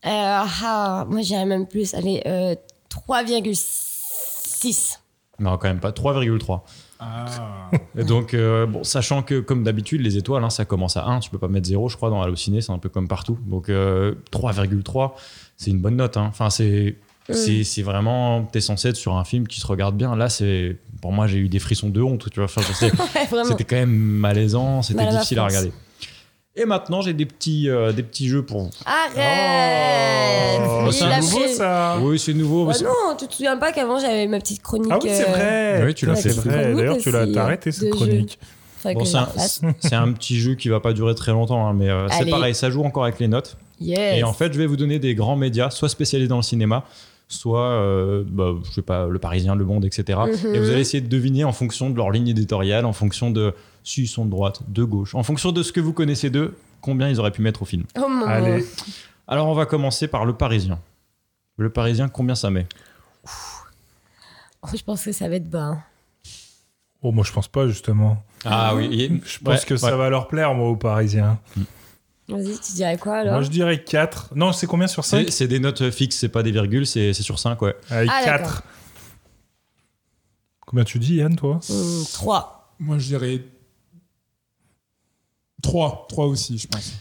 Speaker 2: ah, moi, j'irais même plus. Allez, euh, 3,6.
Speaker 1: Non, quand même pas. 3,3.
Speaker 4: Ah.
Speaker 1: Et donc, euh, bon, sachant que, comme d'habitude, les étoiles, hein, ça commence à 1, tu peux pas mettre 0, je crois, dans Allociné, c'est un peu comme partout. Donc, euh, 3,3, c'est une bonne note. hein. Enfin, c'est. C'est c'est vraiment, t'es censé être sur un film qui se regarde bien. Là, c'est, pour moi, j'ai eu des frissons de honte, tu vois. Enfin,
Speaker 2: Ouais,
Speaker 1: c'était quand même malaisant, c'était difficile à regarder. Et maintenant, j'ai des petits, euh, des petits jeux pour vous.
Speaker 2: Arrête
Speaker 3: Oh, c'est
Speaker 2: a
Speaker 3: nouveau,
Speaker 2: fait-
Speaker 3: ça.
Speaker 1: Oui, c'est nouveau.
Speaker 2: Bah non, tu te souviens pas qu'avant j'avais ma petite chronique.
Speaker 3: Ah oui, c'est
Speaker 2: euh,
Speaker 3: vrai.
Speaker 1: Oui, tu l'as fait.
Speaker 3: D'ailleurs, tu l'as
Speaker 2: euh,
Speaker 3: arrêté cette chronique.
Speaker 1: Bon, c'est un, un petit jeu qui va pas durer très longtemps, hein, mais euh, c'est pareil, ça joue encore avec les notes.
Speaker 2: Yes.
Speaker 1: Et en fait, je vais vous donner des grands médias, soit spécialisés dans le cinéma, soit, euh, bah, je sais pas, Le Parisien, Le Monde, etc.
Speaker 2: Mhm.
Speaker 1: Et vous allez essayer de deviner en fonction de leur ligne éditoriale, en fonction de s'ils sont de droite, de gauche, en fonction de ce que vous connaissez d'eux, combien ils auraient pu mettre au film.
Speaker 2: Oh mon
Speaker 3: Allez.
Speaker 1: Alors, on va commencer par Le Parisien. Le Parisien, combien ça met?
Speaker 2: Oh, je pense que ça va être bas. hein.
Speaker 3: Oh, moi, je pense pas, justement.
Speaker 1: Ah oui,
Speaker 3: Je pense
Speaker 1: ouais,
Speaker 3: que ça va leur plaire, moi, aux Parisiens.
Speaker 2: Vas-y, tu dirais quoi alors
Speaker 3: Moi, je dirais 4. Non, c'est combien sur 5
Speaker 1: C'est des notes fixes, c'est pas des virgules, c'est c'est sur 5, ouais.
Speaker 3: Avec
Speaker 2: Ah,
Speaker 3: 4. Combien tu dis, Yann, toi
Speaker 2: 3.
Speaker 4: Moi, je dirais 3. 3 aussi, je pense.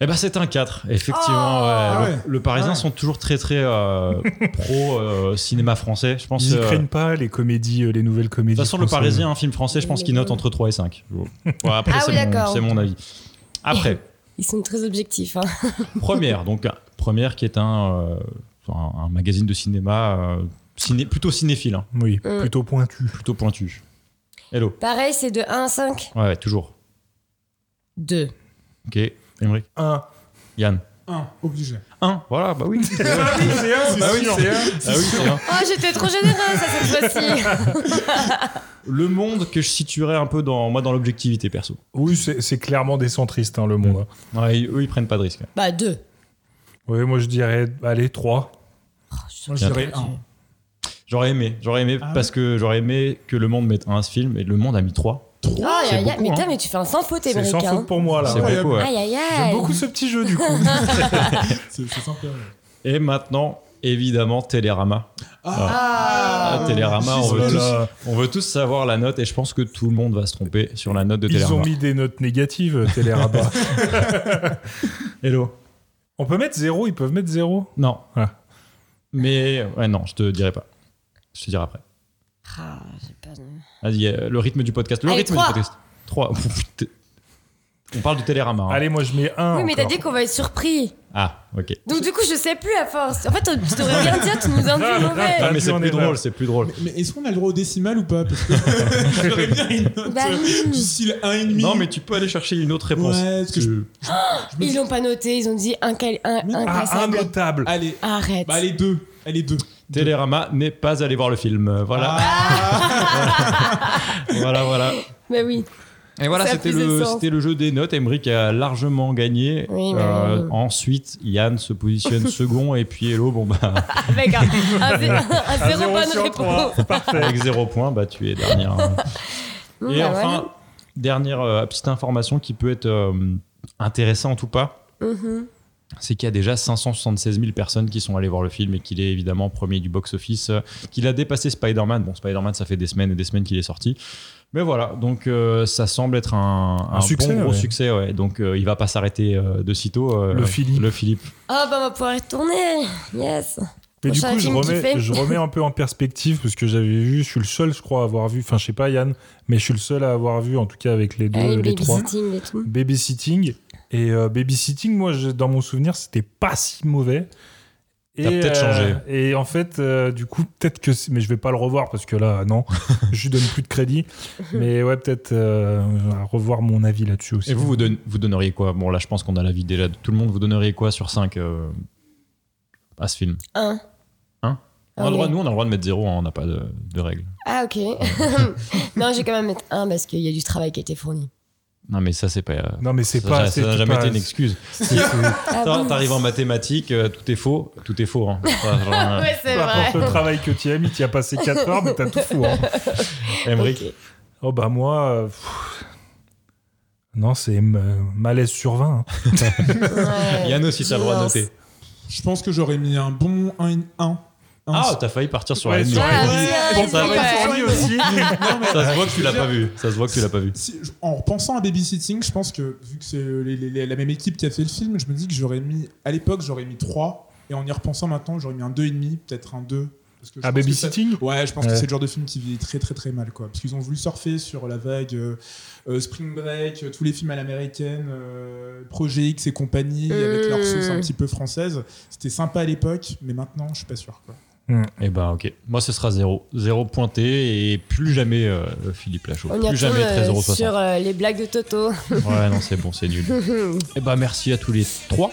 Speaker 1: Eh ben c'est un 4, effectivement.
Speaker 2: Oh
Speaker 1: ouais.
Speaker 4: Ah
Speaker 1: Le,
Speaker 4: ouais.
Speaker 1: le Parisien
Speaker 4: Ouais.
Speaker 1: sont toujours très très euh, pro euh, cinéma français. Je pense.
Speaker 3: Ils y
Speaker 1: euh,
Speaker 3: craignent pas les comédies, euh, les nouvelles comédies.
Speaker 1: de toute façon, le. Parisien, un film français, je pense qu'il note entre 3 et 5. Bon, après,
Speaker 2: Ah
Speaker 1: c'est
Speaker 2: oui,
Speaker 1: mon, mon avis. Après,
Speaker 2: Ils sont très objectifs. hein.
Speaker 1: première, donc première qui est un, euh, un, un magazine de cinéma euh, ciné, plutôt cinéphile, hein,
Speaker 3: Oui,
Speaker 2: Euh.
Speaker 3: plutôt pointu.
Speaker 1: plutôt pointu. Hello.
Speaker 2: Pareil, c'est de 1 à 5.
Speaker 1: Ouais, ouais, toujours.
Speaker 2: 2.
Speaker 1: Ok. Emmerich.
Speaker 3: 1.
Speaker 1: Yann.
Speaker 4: 1, obligé.
Speaker 1: 1. Voilà, bah oui.
Speaker 3: c'est un,
Speaker 1: Ah oui,
Speaker 3: c'est un.
Speaker 1: Ah oui, c'est un.
Speaker 2: Oh, j'étais trop généreuse à cette fois-ci.
Speaker 1: Le monde que je situerais un peu dans moi dans l'objectivité perso.
Speaker 3: Oui, c'est c'est clairement des centristes, hein, le monde.
Speaker 1: Ouais, ils- eux, ils prennent pas de risque.
Speaker 2: bah, 2.
Speaker 3: Oui, moi, je dirais, allez, 3.
Speaker 4: Moi, je dirais 1.
Speaker 1: J'aurais aimé, j'aurais aimé
Speaker 4: Ah
Speaker 1: parce que j'aurais aimé que le monde mette un à ce film et le monde a mis 3.
Speaker 4: 3
Speaker 2: Oh, y a-
Speaker 1: c'est
Speaker 2: y a-
Speaker 1: beaucoup,
Speaker 2: mais,
Speaker 1: hein.
Speaker 2: mais tu fais un sans faute,
Speaker 3: C'est sans
Speaker 2: américain.
Speaker 3: faute pour moi, là.
Speaker 1: C'est beaucoup, ouais.
Speaker 2: Aïe, aïe, aïe.
Speaker 3: J'aime beaucoup ce petit jeu, du coup.
Speaker 4: C'est c'est sympa. ouais.
Speaker 1: Et maintenant, évidemment, Télérama. Ah, Télérama, on veut, tous,
Speaker 3: Voilà.
Speaker 1: on veut tous savoir la note et je pense que tout le monde va se tromper sur la note de
Speaker 3: Ils
Speaker 1: Télérama.
Speaker 3: ont mis des notes négatives, Télérama.
Speaker 1: Hello.
Speaker 3: On peut mettre zéro, ils peuvent mettre zéro?
Speaker 1: Non.
Speaker 3: Ah.
Speaker 1: Mais ouais, non, je te dirai pas. Je te dirai après.
Speaker 2: Ah,
Speaker 1: Vas-y, euh, le rythme du podcast. Le
Speaker 2: Allez,
Speaker 1: rythme
Speaker 2: trois.
Speaker 1: du podcast. 3. On parle de Télérama. hein.
Speaker 3: Allez, moi je mets un.
Speaker 2: Oui, mais t'as
Speaker 3: encore.
Speaker 2: dit qu'on va être surpris.
Speaker 1: Ah, ok.
Speaker 2: Donc du coup, je sais plus à force. En fait, tu devrais rien dire, tu nous induis mauvais.
Speaker 1: Ah, mais c'est
Speaker 3: on
Speaker 1: plus
Speaker 3: est
Speaker 1: drôle, c'est plus drôle.
Speaker 4: Mais est-ce qu'on a le droit au décimal ou pas? Parce que j'aurais bien une note
Speaker 2: Bah
Speaker 4: euh,
Speaker 2: oui.
Speaker 4: du style 1,5.
Speaker 1: Non, mais tu peux aller chercher une autre réponse.
Speaker 4: Ouais, parce que je-
Speaker 2: Ils l'ont pas noté, ils ont dit un, cal- un,
Speaker 4: Mais-
Speaker 2: un
Speaker 3: Ah, un notable.
Speaker 4: Allez,
Speaker 2: Arrête.
Speaker 4: bah allez deux. Allez deux.
Speaker 1: Télérama n'est pas allé voir le film. Voilà.
Speaker 4: Ah.
Speaker 1: voilà, voilà.
Speaker 2: Mais oui.
Speaker 1: Et voilà, c'était le, c'était le jeu des notes. Emmerich a largement gagné.
Speaker 2: Oui,
Speaker 1: Euh,
Speaker 2: oui.
Speaker 1: ensuite, Yann se positionne second et puis Hello, bon bah,
Speaker 2: Avec un, un, zé- un
Speaker 3: Un
Speaker 2: zéro.
Speaker 3: Parfait.
Speaker 1: avec zéro point, bah tu es dernière.
Speaker 2: Mmh,
Speaker 1: Et
Speaker 2: bah
Speaker 1: enfin,
Speaker 2: voilà.
Speaker 1: dernière euh, petite information qui peut être euh, intéressante ou pas,
Speaker 2: Mhm.
Speaker 1: C'est qu'il y a déjà 576 000 personnes qui sont allées voir le film et qu'il est évidemment premier du box-office, euh, qu'il a dépassé Spider-Man. Bon, Spider-Man, ça fait des semaines et des semaines qu'il est sorti. Mais voilà, donc euh, ça semble être un,
Speaker 3: Un succès,
Speaker 1: bon gros
Speaker 3: ouais.
Speaker 1: succès. Ouais. Donc euh, il va pas s'arrêter euh, de sitôt. euh,
Speaker 3: Le Philippe.
Speaker 1: Le Philippe.
Speaker 2: Ah bah on va pouvoir y retourner. Yes.
Speaker 3: Mais du coup, je remets,
Speaker 2: fait.
Speaker 3: je remets un peu en perspective parce que j'avais vu, je suis le seul, je crois, à avoir vu, enfin, je sais pas, Yann, mais je suis le seul à avoir vu, en tout cas avec les deux,
Speaker 2: Allez,
Speaker 3: les trois.
Speaker 2: babysitting et tout.
Speaker 3: Babysitting. Et euh, Babysitting, moi, je- dans mon souvenir, c'était pas si mauvais.
Speaker 1: T'as
Speaker 3: Et,
Speaker 1: peut-être changé.
Speaker 3: Et en fait, euh, du coup, peut-être que. Mais je vais pas le revoir parce que là, non, je lui donne plus de crédit. Mais ouais, peut-être euh, revoir mon avis là-dessus aussi.
Speaker 1: Et vous, vous, donne- vous donneriez quoi? Bon, là, je pense qu'on a l'avis déjà de tout le monde. Vous donneriez quoi sur 5 à ce film?
Speaker 2: Un.
Speaker 1: Un? On a le droit, Nous, on a le droit de mettre 0, on n'a pas de, de règles.
Speaker 2: Ah ok. non, j'ai quand même mettre un parce qu'il y a du travail qui a été fourni.
Speaker 1: Non, mais ça, c'est pas. euh,
Speaker 3: Non, mais c'est pas.
Speaker 1: ça n'a jamais
Speaker 3: pas-
Speaker 1: été une excuse.
Speaker 2: Ah
Speaker 1: T'arrives en mathématiques, euh, tout est faux. Tout est faux. Hein. Enfin, genre, euh,
Speaker 2: Ouais, c'est vrai.
Speaker 3: le travail que tu as mis, tu as passé 4 heures, mais t'as tout fou. Hein.
Speaker 1: Emmerich,
Speaker 2: Ok.
Speaker 3: Oh bah moi. euh, pff, Non, c'est malaise sur 20. hein.
Speaker 2: Ouais.
Speaker 1: Yann aussi, t'as le droit de noter.
Speaker 4: Je pense que j'aurais mis un bon 1. 1.
Speaker 1: Ah, t'as failli partir sur
Speaker 3: Ouais,
Speaker 1: la
Speaker 3: sur
Speaker 2: Ah,
Speaker 3: Bon, ça lui aussi.
Speaker 1: Ça se voit que tu l'as pas vu. Ça se voit que tu l'as pas vu.
Speaker 4: En repensant à Babysitting, je pense que vu que c'est la même équipe qui a fait le film, je me dis que j'aurais mis, à l'époque, j'aurais mis 3. Et en y repensant maintenant, j'aurais mis un 2,5, peut-être un 2. Parce que je
Speaker 3: babysitting
Speaker 4: Ouais, je pense que
Speaker 3: Ouais.
Speaker 4: c'est le genre de film qui vieillit très très très mal, quoi. Parce qu'ils ont voulu surfer sur la vague euh, euh, Spring Break, euh, tous les films à l'américaine, euh, Projet X et compagnie, avec leur sauce un petit peu française. C'était sympa à l'époque, mais maintenant, je suis pas sûr, quoi.
Speaker 1: Eh ben, ok. Moi, ce sera 0. 0 pointé et plus jamais euh, Philippe Lachaud.
Speaker 2: On
Speaker 1: Plus jamais
Speaker 2: euh,
Speaker 1: 13,60€.
Speaker 2: sur euh, les blagues de Toto.
Speaker 1: Ouais, non, c'est bon, c'est nul. Eh ben, merci à tous les trois.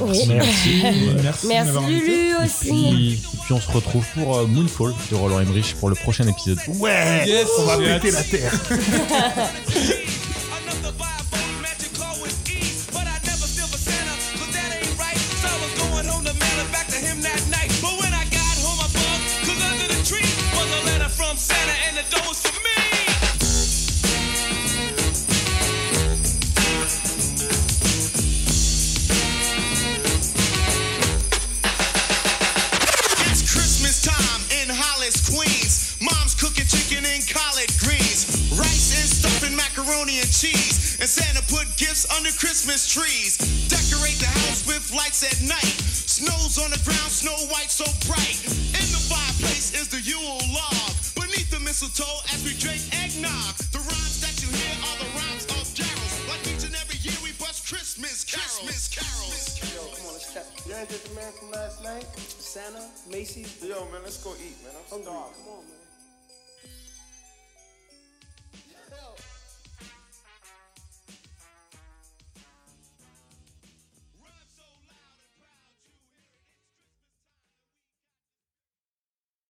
Speaker 2: Oui.
Speaker 3: Merci.
Speaker 4: Merci, de
Speaker 2: Merci
Speaker 4: m'avoir invité.
Speaker 2: Lulu
Speaker 1: Et
Speaker 2: aussi.
Speaker 1: puis, et puis on se retrouve pour euh, Moonfall de Roland Emmerich pour le prochain épisode.
Speaker 3: Ouais,
Speaker 4: Yes,
Speaker 3: on va péter la terre.
Speaker 5: and cheese. And Santa put gifts under Christmas trees. Decorate the house with lights at night. Snow's on the ground, snow white so bright. In the fireplace is the Yule log. Beneath the mistletoe as we drink eggnog. The rhymes that you hear are the rhymes of carols. Like each and every year we bust Christmas carols. Christmas carols.
Speaker 6: Yo, come on, let's chat. You ain't just the man from last night? Santa, Macy's? Yo, man, let's go eat, man. I'm starved. Come on, man.